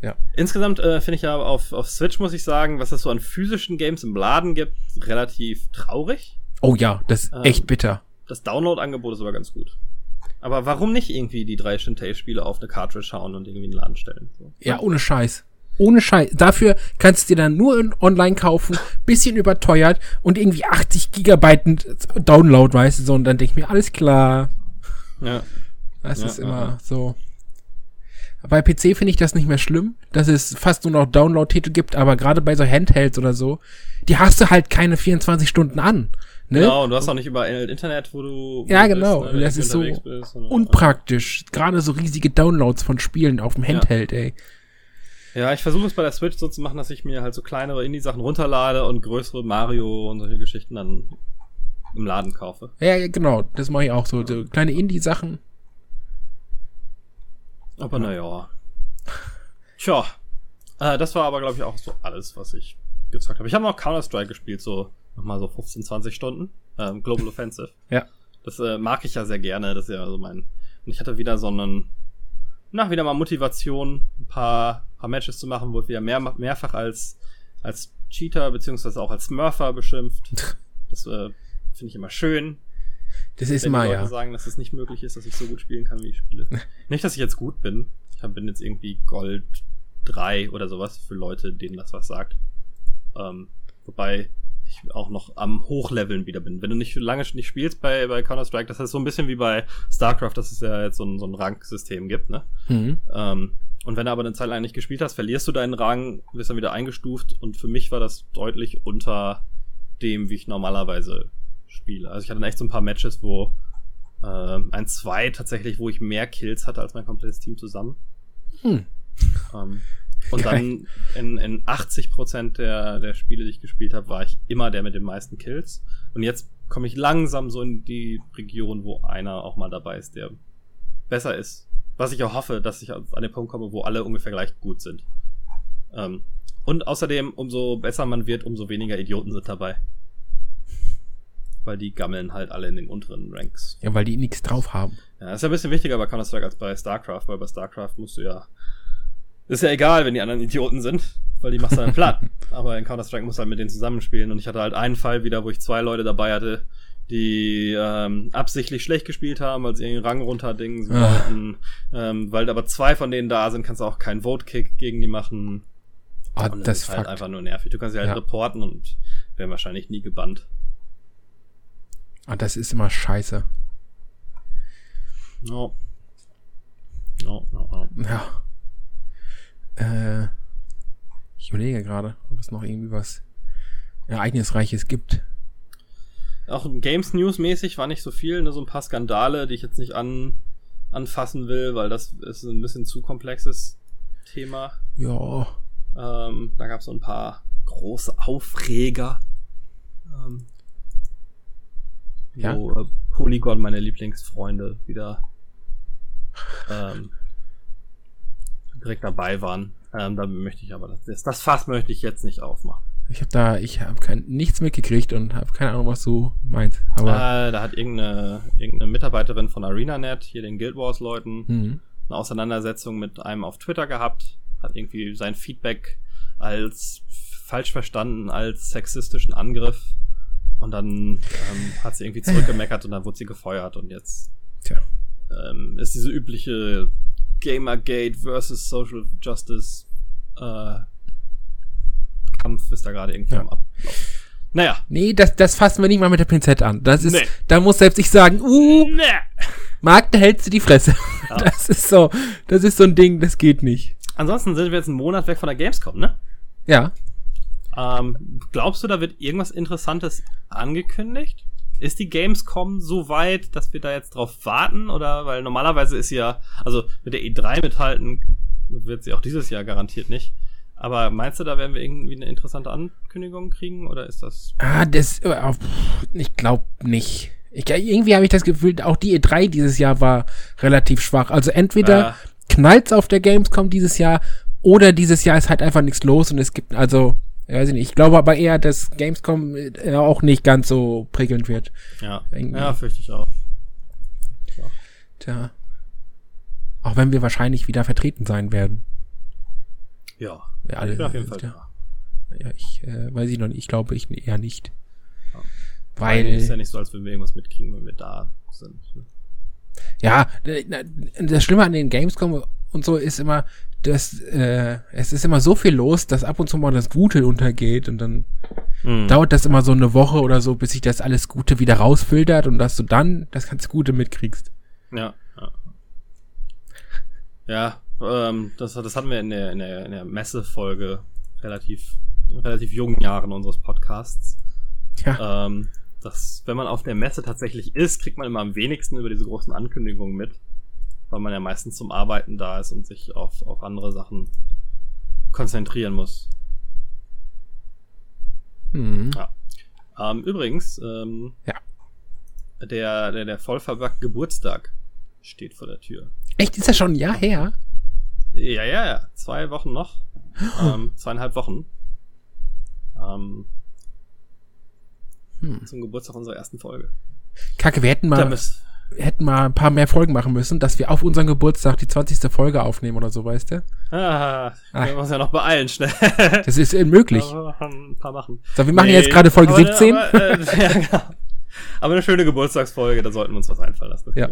Ja. Insgesamt äh, finde ich ja auf, auf Switch, muss ich sagen, was es so an physischen Games im Laden gibt, relativ traurig. Oh ja, das ist ähm, echt bitter. Das Download-Angebot ist aber ganz gut. Aber warum nicht irgendwie die drei Shintae-Spiele auf eine Cartridge hauen und irgendwie in den Laden stellen? So. Ja, ohne Scheiß. Ohne Scheiß. Dafür kannst du dir dann nur online kaufen, bisschen überteuert und irgendwie 80 Gigabyte Download, weißt du, so. Und dann denke ich mir, alles klar. Ja. Das ja, ist immer ja. so. Bei PC finde ich das nicht mehr schlimm, dass es fast nur noch Download-Titel gibt, aber gerade bei so Handhelds oder so, die hast du halt keine 24 Stunden an. Ne? Genau, und du hast auch nicht überall Internet, wo du. Ja, genau. Bist, ne, das ist so bist, unpraktisch. Gerade so riesige Downloads von Spielen auf dem Handheld, ja. ey. Ja, ich versuche es bei der Switch so zu machen, dass ich mir halt so kleinere Indie-Sachen runterlade und größere Mario und solche Geschichten dann im Laden kaufe. Ja, genau. Das mache ich auch so. so kleine Indie-Sachen. Aber ja. naja. Tja. Äh, das war aber, glaube ich, auch so alles, was ich gezockt habe. Ich habe noch Counter-Strike gespielt, so nochmal so 15, 20 Stunden. Ähm, Global Offensive. ja. Das äh, mag ich ja sehr gerne. Das ist ja so mein. Und ich hatte wieder so einen, na, wieder mal Motivation, ein paar, paar Matches zu machen, wurde wieder mehr, mehrfach als, als Cheater, beziehungsweise auch als Smurfer beschimpft. Das äh, finde ich immer schön. Das ist immer, ja. sagen, dass es nicht möglich ist, dass ich so gut spielen kann, wie ich spiele. nicht, dass ich jetzt gut bin. Ich bin jetzt irgendwie Gold 3 oder sowas für Leute, denen das was sagt. Ähm, wobei ich auch noch am Hochleveln wieder bin. Wenn du nicht lange nicht spielst bei, bei Counter-Strike, das ist so ein bisschen wie bei StarCraft, dass es ja jetzt so ein, so ein Ranksystem gibt, ne? Mhm. Ähm, und wenn du aber eine Zeit lang nicht gespielt hast, verlierst du deinen Rang, wirst dann wieder eingestuft und für mich war das deutlich unter dem, wie ich normalerweise spiele. Also ich hatte echt so ein paar Matches, wo äh, ein zwei tatsächlich, wo ich mehr Kills hatte als mein komplettes Team zusammen. Hm. Ähm, und dann in, in 80 der, der Spiele, die ich gespielt habe, war ich immer der mit den meisten Kills. Und jetzt komme ich langsam so in die Region, wo einer auch mal dabei ist, der besser ist. Was ich auch hoffe, dass ich an den Punkt komme, wo alle ungefähr gleich gut sind. Ähm, und außerdem, umso besser man wird, umso weniger Idioten sind dabei. Weil die gammeln halt alle in den unteren Ranks. Ja, weil die nichts drauf haben. Ja, ist ja ein bisschen wichtiger bei Counter-Strike als bei StarCraft, weil bei StarCraft musst du ja ist ja egal, wenn die anderen Idioten sind, weil die machst du dann platt. Aber in Counter-Strike musst du halt mit denen zusammenspielen. Und ich hatte halt einen Fall wieder, wo ich zwei Leute dabei hatte, die ähm, absichtlich schlecht gespielt haben, weil sie ihren Rang runterdingen wollten. Ähm, weil aber zwei von denen da sind, kannst du auch keinen Vote-Kick gegen die machen. Ah, und das ist halt einfach nur nervig. Du kannst sie halt ja. reporten und werden wahrscheinlich nie gebannt. Ah, das ist immer scheiße. No. No, no, no. Ja. Äh, Ich überlege gerade, ob es noch irgendwie was Ereignisreiches gibt. Auch Games News mäßig war nicht so viel, nur so ein paar Skandale, die ich jetzt nicht an, anfassen will, weil das ist ein bisschen zu komplexes Thema. Ja. Ähm, da gab es so ein paar große Aufreger. Ähm, ja. Wo äh, Polygon, meine Lieblingsfreunde, wieder ähm, direkt dabei waren. Ähm, da möchte ich aber das, das Fass möchte ich jetzt nicht aufmachen. Ich habe da, ich habe kein nichts mitgekriegt und habe keine Ahnung, was du meinst. Aber äh, da hat irgendeine, irgendeine Mitarbeiterin von ArenaNet, hier den Guild Wars Leuten, mhm. eine Auseinandersetzung mit einem auf Twitter gehabt, hat irgendwie sein Feedback als falsch verstanden, als sexistischen Angriff und dann ähm, hat sie irgendwie zurückgemeckert und dann wurde sie gefeuert und jetzt Tja. Ähm, ist diese übliche Gamergate versus Social Justice äh, Kampf ist da gerade irgendwie ja. am Ablaufen. Naja. Nee, das, das fassen wir nicht mal mit der Pinzette an. Das ist, nee. da muss selbst ich sagen, uh, nee. Marc, da hältst du die Fresse. Ja. Das ist so, das ist so ein Ding, das geht nicht. Ansonsten sind wir jetzt einen Monat weg von der Gamescom, ne? Ja. Ähm, glaubst du, da wird irgendwas Interessantes angekündigt? Ist die Gamescom so weit, dass wir da jetzt drauf warten? Oder weil normalerweise ist sie ja, also mit der E3 mithalten wird sie auch dieses Jahr garantiert nicht. Aber meinst du, da werden wir irgendwie eine interessante Ankündigung kriegen oder ist das? Ah, das, äh, ich glaube nicht. Ich, irgendwie habe ich das Gefühl, auch die E3 dieses Jahr war relativ schwach. Also entweder ja. knallt's auf der Gamescom dieses Jahr oder dieses Jahr ist halt einfach nichts los und es gibt also, ja, weiß ich nicht. Ich glaube aber eher, dass Gamescom äh, auch nicht ganz so prickelnd wird. Ja, irgendwie. ja, fürchte ich auch. Ja. Tja. Auch wenn wir wahrscheinlich wieder vertreten sein werden. Ja. ja alle, ich bin auf jeden Fall da. Ja, ich äh, weiß ich noch nicht. Ich glaube ich eher nicht. Ja. Weil. ist ja nicht so, als würden wir irgendwas mitkriegen, wenn wir da sind. Ne? Ja, das Schlimme an den Gamescom und so ist immer, dass äh, es ist immer so viel los, dass ab und zu mal das Gute untergeht und dann mhm. dauert das immer so eine Woche oder so, bis sich das alles Gute wieder rausfiltert und dass du dann das ganz Gute mitkriegst. Ja. Ja, ja ähm, das, das hatten wir in der, in der, in der Messefolge relativ, in relativ jungen Jahren unseres Podcasts. Ja. Ähm, dass, wenn man auf der Messe tatsächlich ist, kriegt man immer am wenigsten über diese großen Ankündigungen mit. Weil man ja meistens zum Arbeiten da ist und sich auf, auf andere Sachen konzentrieren muss. Mhm. Ja. Ähm, übrigens, ähm, ja. der, der, der vollverbackt Geburtstag steht vor der Tür. Echt? Ist das schon ein Jahr her? Ja, ja, ja. Zwei Wochen noch. ähm, zweieinhalb Wochen. Ähm, hm. Zum Geburtstag unserer ersten Folge. Kacke, wir hätten mal, hätten mal ein paar mehr Folgen machen müssen, dass wir auf unseren Geburtstag die 20. Folge aufnehmen oder so, weißt du? Ah, wir müssen ja noch beeilen, schnell. Das ist unmöglich. Aber ein paar machen. So, wir machen nee, jetzt gerade Folge aber, 17. Aber, äh, ja, genau. aber eine schöne Geburtstagsfolge, da sollten wir uns was einfallen lassen. Das ja.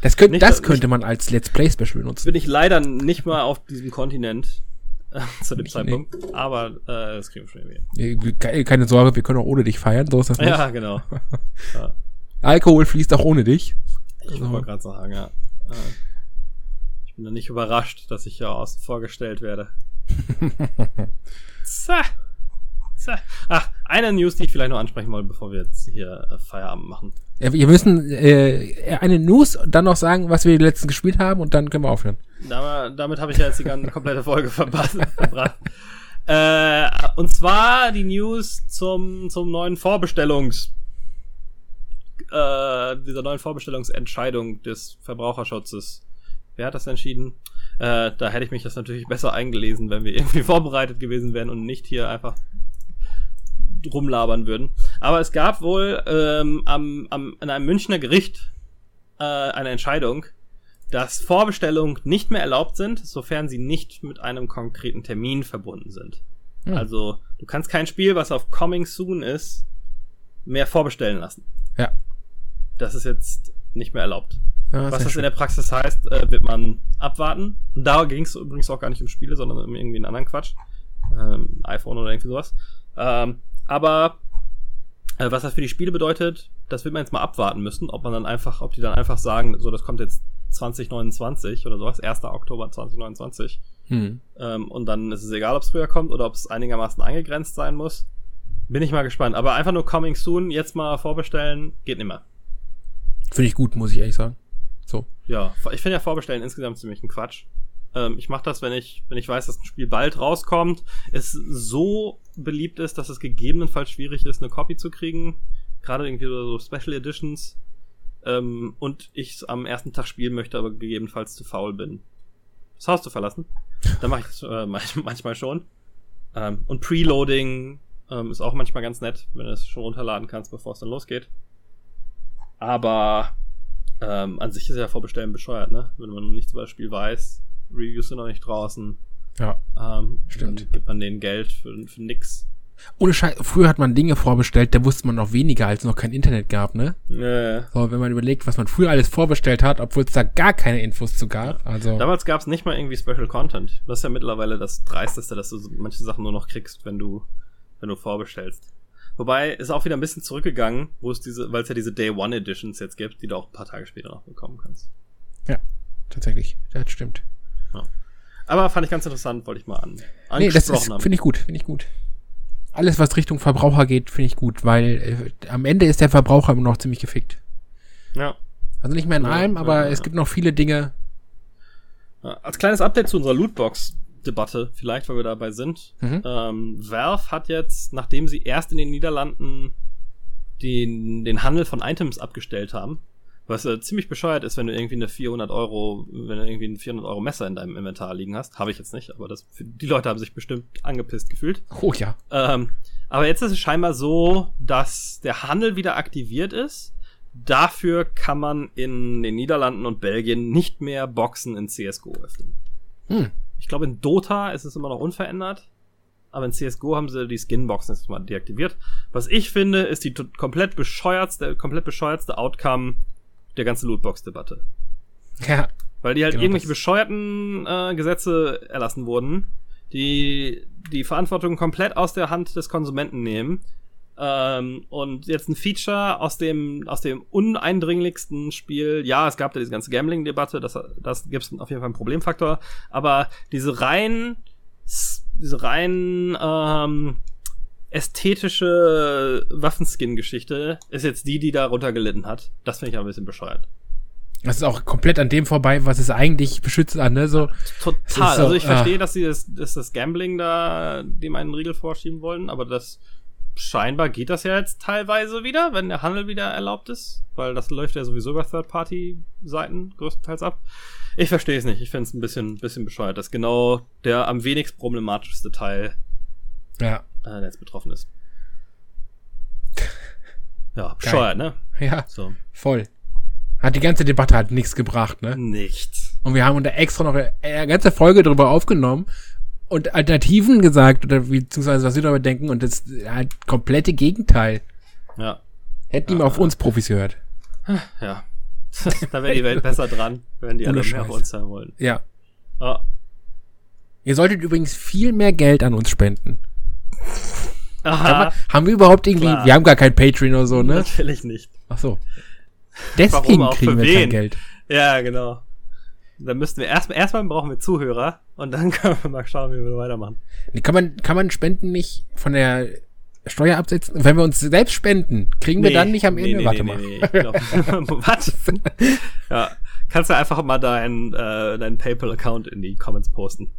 Das, könnt, nicht, das könnte man als Let's Play Special nutzen. Bin ich leider nicht mal auf diesem Kontinent äh, zu dem Zeitpunkt, nee. aber äh, das kriegen wir schon irgendwie. Keine Sorge, wir können auch ohne dich feiern, so ist das nicht. Ja, genau. ja. Alkohol fließt auch ohne dich. Ich also. wollte gerade sagen, ja. Äh, ich bin da nicht überrascht, dass ich ja außen vorgestellt werde. Zah. Ach, eine News, die ich vielleicht noch ansprechen wollte, bevor wir jetzt hier äh, Feierabend machen. Ja, wir müssen äh, eine News und dann noch sagen, was wir die letzten gespielt haben und dann können wir aufhören. Damit, damit habe ich ja jetzt die ganze komplette Folge verbracht. äh, und zwar die News zum, zum neuen Vorbestellungs äh, dieser neuen Vorbestellungsentscheidung des Verbraucherschutzes. Wer hat das entschieden? Äh, da hätte ich mich das natürlich besser eingelesen, wenn wir irgendwie vorbereitet gewesen wären und nicht hier einfach rumlabern würden. Aber es gab wohl ähm, am, am, in einem Münchner Gericht äh, eine Entscheidung, dass Vorbestellungen nicht mehr erlaubt sind, sofern sie nicht mit einem konkreten Termin verbunden sind. Hm. Also du kannst kein Spiel, was auf Coming Soon ist, mehr vorbestellen lassen. Ja. Das ist jetzt nicht mehr erlaubt. Ja, was das schön. in der Praxis heißt, äh, wird man abwarten. Da ging es übrigens auch gar nicht um Spiele, sondern um irgendwie einen anderen Quatsch. Ähm, iPhone oder irgendwie sowas. Ähm, aber äh, was das für die Spiele bedeutet, das wird man jetzt mal abwarten müssen, ob man dann einfach, ob die dann einfach sagen, so, das kommt jetzt 2029 oder sowas, 1. Oktober 2029. Hm. Ähm, und dann ist es egal, ob es früher kommt oder ob es einigermaßen eingegrenzt sein muss. Bin ich mal gespannt. Aber einfach nur Coming Soon, jetzt mal vorbestellen, geht nicht mehr. Finde ich gut, muss ich ehrlich sagen. So. Ja, ich finde ja Vorbestellen insgesamt ziemlich ein Quatsch. Ähm, ich mache das, wenn ich, wenn ich weiß, dass ein Spiel bald rauskommt, es so beliebt ist, dass es gegebenenfalls schwierig ist, eine Copy zu kriegen. Gerade irgendwie so Special Editions. Ähm, und ich es am ersten Tag spielen möchte, aber gegebenenfalls zu faul bin, das Haus zu verlassen. Dann mache ich das äh, manchmal schon. Ähm, und Preloading ähm, ist auch manchmal ganz nett, wenn du es schon runterladen kannst, bevor es dann losgeht. Aber ähm, an sich ist ja Vorbestellen bescheuert, ne? Wenn man nichts über das Spiel weiß, Reviews sind noch nicht draußen. Ja. Ähm, stimmt. Gibt man denen Geld für, für nix. Ohne Scheiß, früher hat man Dinge vorbestellt, da wusste man noch weniger, als es noch kein Internet gab, ne? Ja. So, wenn man überlegt, was man früher alles vorbestellt hat, obwohl es da gar keine Infos zu gab. Ja. Also. Damals gab es nicht mal irgendwie Special Content. Das ist ja mittlerweile das Dreisteste, dass du manche Sachen nur noch kriegst, wenn du, wenn du vorbestellst. Wobei ist auch wieder ein bisschen zurückgegangen, wo es diese, weil es ja diese Day One Editions jetzt gibt, die du auch ein paar Tage später noch bekommen kannst. Ja, tatsächlich. Das stimmt. Ja. Aber fand ich ganz interessant, wollte ich mal an. Nee, das finde ich gut, finde ich gut. Alles, was Richtung Verbraucher geht, finde ich gut, weil äh, am Ende ist der Verbraucher immer noch ziemlich gefickt. Ja. Also nicht mehr in ja, allem, aber ja, es gibt noch viele Dinge. Als kleines Update zu unserer Lootbox Debatte, vielleicht, weil wir dabei sind. Mhm. Ähm, Valve hat jetzt, nachdem sie erst in den Niederlanden den, den Handel von Items abgestellt haben, was äh, ziemlich bescheuert ist, wenn du irgendwie eine 400 Euro, wenn du irgendwie ein 400 Euro Messer in deinem Inventar liegen hast. Habe ich jetzt nicht, aber das, die Leute haben sich bestimmt angepisst gefühlt. Oh ja. Ähm, aber jetzt ist es scheinbar so, dass der Handel wieder aktiviert ist. Dafür kann man in den Niederlanden und Belgien nicht mehr Boxen in CSGO öffnen. Hm. Ich glaube, in Dota ist es immer noch unverändert. Aber in CSGO haben sie die Skinboxen jetzt mal deaktiviert. Was ich finde, ist die komplett bescheuertste, komplett bescheuertste Outcome der ganzen Lootbox-Debatte. Ja. Weil die halt genau irgendwelche das. bescheuerten äh, Gesetze erlassen wurden, die die Verantwortung komplett aus der Hand des Konsumenten nehmen ähm, und jetzt ein Feature aus dem, aus dem uneindringlichsten Spiel. Ja, es gab da diese ganze Gambling-Debatte, das, das gibt es auf jeden Fall einen Problemfaktor. Aber diese rein, diese rein ähm, ästhetische Waffenskin-Geschichte ist jetzt die, die darunter gelitten hat. Das finde ich ein bisschen bescheuert. Das ist auch komplett an dem vorbei, was es eigentlich beschützt an, ne? So, Total. So, also ich verstehe, äh, dass sie das, dass das Gambling da dem einen Riegel vorschieben wollen, aber das scheinbar geht das ja jetzt teilweise wieder, wenn der Handel wieder erlaubt ist, weil das läuft ja sowieso über Third-Party-Seiten größtenteils ab. Ich verstehe es nicht. Ich finde es ein bisschen, bisschen bescheuert. Das ist genau der am wenigst problematischste Teil, ja. äh, der jetzt betroffen ist. Ja, bescheuert, Geil. ne? Ja, so. voll. Hat die ganze Debatte halt nichts gebracht, ne? Nichts. Und wir haben da extra noch eine ganze Folge drüber aufgenommen, und Alternativen gesagt oder beziehungsweise was wir darüber denken und das halt komplette Gegenteil. Ja. Hätten ja, ihm auf ja. uns Profis gehört. Ja. da wäre die Welt besser dran, wenn die alle mehr auf uns haben wollen. Ja. Oh. Ihr solltet übrigens viel mehr Geld an uns spenden. Aha. Haben wir überhaupt irgendwie, Klar. wir haben gar kein Patreon oder so, ne? Natürlich nicht. Ach so. Deswegen kriegen wir wen? kein Geld. Ja, genau. Dann müssten wir erstmal, erstmal brauchen wir Zuhörer und dann können wir mal schauen, wie wir weitermachen. Nee, kann man, kann man Spenden nicht von der Steuer absetzen? Wenn wir uns selbst spenden, kriegen wir dann nicht am Ende? Nee, Warte nee, mal. Nee, glaub, was? ja, kannst du einfach mal deinen äh, dein PayPal-Account in die Comments posten.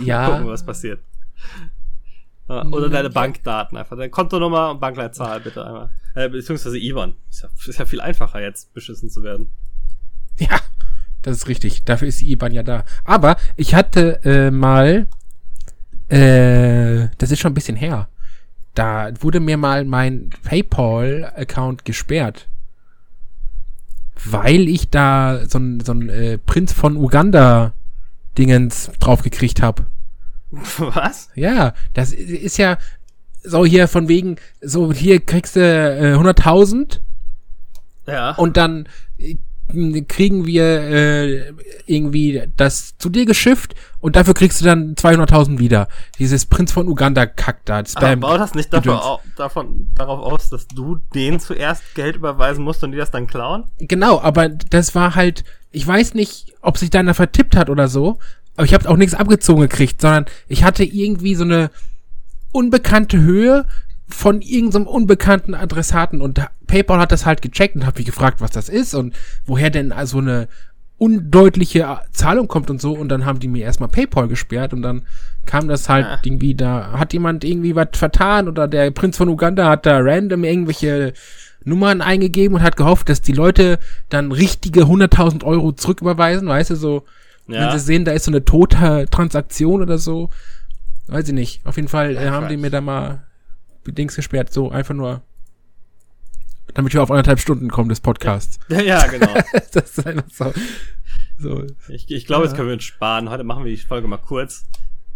Ja. Gucken, was passiert. Ja, oder deine Bankdaten einfach. Deine Kontonummer und Bankleitzahl bitte einmal. Äh, beziehungsweise IBAN. Ist ja, ist ja viel einfacher jetzt, beschissen zu werden. Ja, das ist richtig. Dafür ist die IBAN ja da. Aber ich hatte äh, mal, äh, das ist schon ein bisschen her. Da wurde mir mal mein PayPal-Account gesperrt. Weil ich da so ein, so ein äh, Prinz von Uganda-Dingens draufgekriegt habe. Was? Ja, das ist ja so hier von wegen, so hier kriegst du äh, 100.000 ja. Und dann kriegen wir äh, irgendwie das zu dir geschifft und dafür kriegst du dann 200.000 wieder. Dieses Prinz von Uganda Kack da. Aber baut das nicht dafür, davon, darauf aus, dass du denen zuerst Geld überweisen musst und die das dann klauen? Genau, aber das war halt ich weiß nicht, ob sich da einer vertippt hat oder so, aber ich habe auch nichts abgezogen gekriegt, sondern ich hatte irgendwie so eine unbekannte Höhe von irgendeinem unbekannten Adressaten und PayPal hat das halt gecheckt und hat mich gefragt, was das ist und woher denn so eine undeutliche Zahlung kommt und so und dann haben die mir erstmal PayPal gesperrt und dann kam das halt ja. irgendwie da hat jemand irgendwie was vertan oder der Prinz von Uganda hat da random irgendwelche Nummern eingegeben und hat gehofft, dass die Leute dann richtige 100.000 Euro zurücküberweisen, weißt du, so ja. wenn sie sehen, da ist so eine tote Transaktion oder so, weiß ich nicht. Auf jeden Fall äh, haben die mir da mal Dings gesperrt, so einfach nur damit wir auf anderthalb Stunden kommen des Podcasts. Ja, ja genau. das ist einfach so. so. Ich, ich glaube, ja. jetzt können wir uns sparen. Heute machen wir die Folge mal kurz.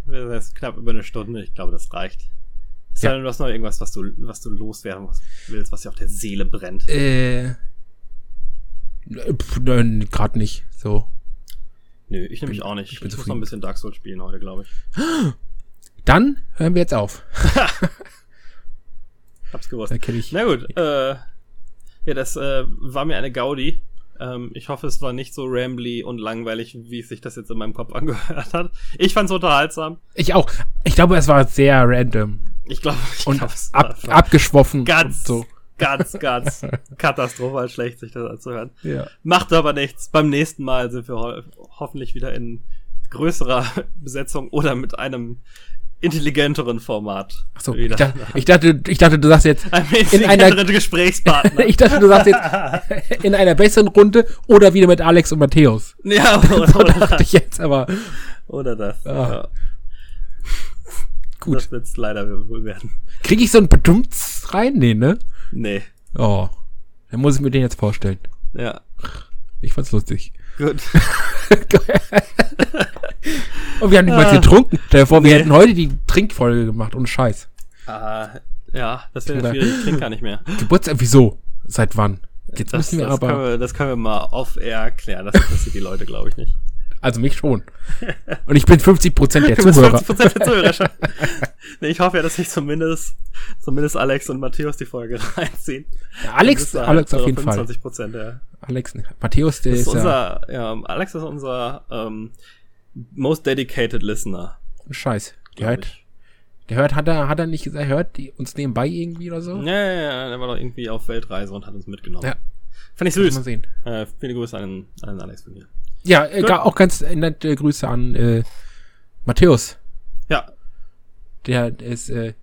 Das ist knapp über eine Stunde. Ich glaube, das reicht. Ist ja. du hast noch irgendwas, was du, was du loswerden willst, was dir auf der Seele brennt? Äh. Gerade nicht. So. Nö, ich nehme mich auch nicht. Ich, bin ich muss noch ein bisschen Dark Souls spielen heute, glaube ich. Dann hören wir jetzt auf. Hab's gewusst. Ich. Na gut, äh, ja, das äh, war mir eine Gaudi. Ähm, ich hoffe, es war nicht so rambly und langweilig, wie sich das jetzt in meinem Kopf angehört hat. Ich fand's unterhaltsam. Ich auch. Ich glaube, es war sehr random. Ich glaube, ich und glaub, ab, abgeschwoffen. Ganz, so. ganz, ganz katastrophal schlecht, sich das anzuhören. Ja. Macht aber nichts. Beim nächsten Mal sind wir ho hoffentlich wieder in größerer Besetzung oder mit einem intelligenteren Format. Achso, ich, dachte, ich dachte, ich dachte, du sagst jetzt in einer Gesprächspartner. ich dachte, du sagst jetzt in einer besseren Runde oder wieder mit Alex und Matthäus. Ja, oder, so dachte ich jetzt, aber oder das. Ah. Ja. Gut. Das wird's leider wohl werden. Krieg ich so ein Bedumts rein? Nee, ne? Nee. Oh. Dann muss ich mir den jetzt vorstellen. Ja. Ich fand's lustig. Gut. Und wir haben nicht mal ah. getrunken. Stell dir vor, wir nee. hätten heute die Trinkfolge gemacht, ohne Scheiß. Ah, ja, das wäre schwierig. Ich trinke gar nicht mehr. Geburtstag, wieso? Seit wann? Jetzt das, müssen wir das aber. Können wir, das können wir mal off-air erklären. Das interessiert die Leute, glaube ich, nicht. Also mich schon. Und ich bin 50% der Zuhörer. 50% der Zuhörer schon. nee, ich hoffe ja, dass sich zumindest, zumindest Alex und Matthäus die Folge reinziehen. Ja, Alex, Alex auf jeden 25 Fall. 25%, ja. Alex, Matthäus, der ist, ist unser, ja, Alex ist unser ähm, most dedicated listener. Scheiß. Der hört, der hört, hat er, hat er nicht gesagt, hört die uns nebenbei irgendwie oder so? Ja, ja, ja, der war doch irgendwie auf Weltreise und hat uns mitgenommen. Ja. Fand ich süß. Mal sehen. Äh, viele Grüße an, an Alex von mir. Ja, äh, auch ganz nette Grüße an äh, Matthäus. Ja. Der ist, äh,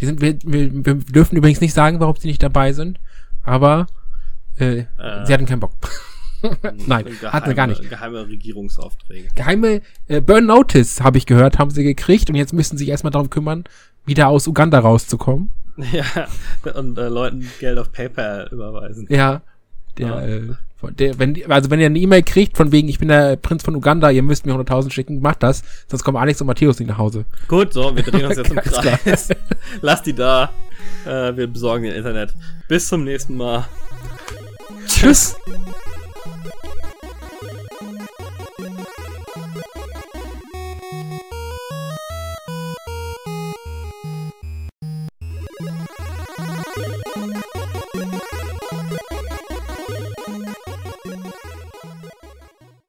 die sind, wir, wir, wir dürfen übrigens nicht sagen, warum sie nicht dabei sind, aber äh, äh. sie hatten keinen Bock. Nein, geheime, hatten wir gar nicht. Geheime Regierungsaufträge. Geheime äh, Burn Notice, habe ich gehört, haben sie gekriegt und jetzt müssen sie sich erstmal darum kümmern, wieder aus Uganda rauszukommen. Ja, und äh, Leuten Geld auf PayPal überweisen. Ja, der, ja. Äh, der, wenn, also wenn ihr eine E-Mail kriegt, von wegen, ich bin der Prinz von Uganda, ihr müsst mir 100.000 schicken, macht das, sonst kommen Alex und Matthäus nicht nach Hause. Gut, so, wir drehen uns jetzt im Kreis. Lass die da. Äh, wir besorgen den Internet. Bis zum nächsten Mal. Tschüss. Thank you.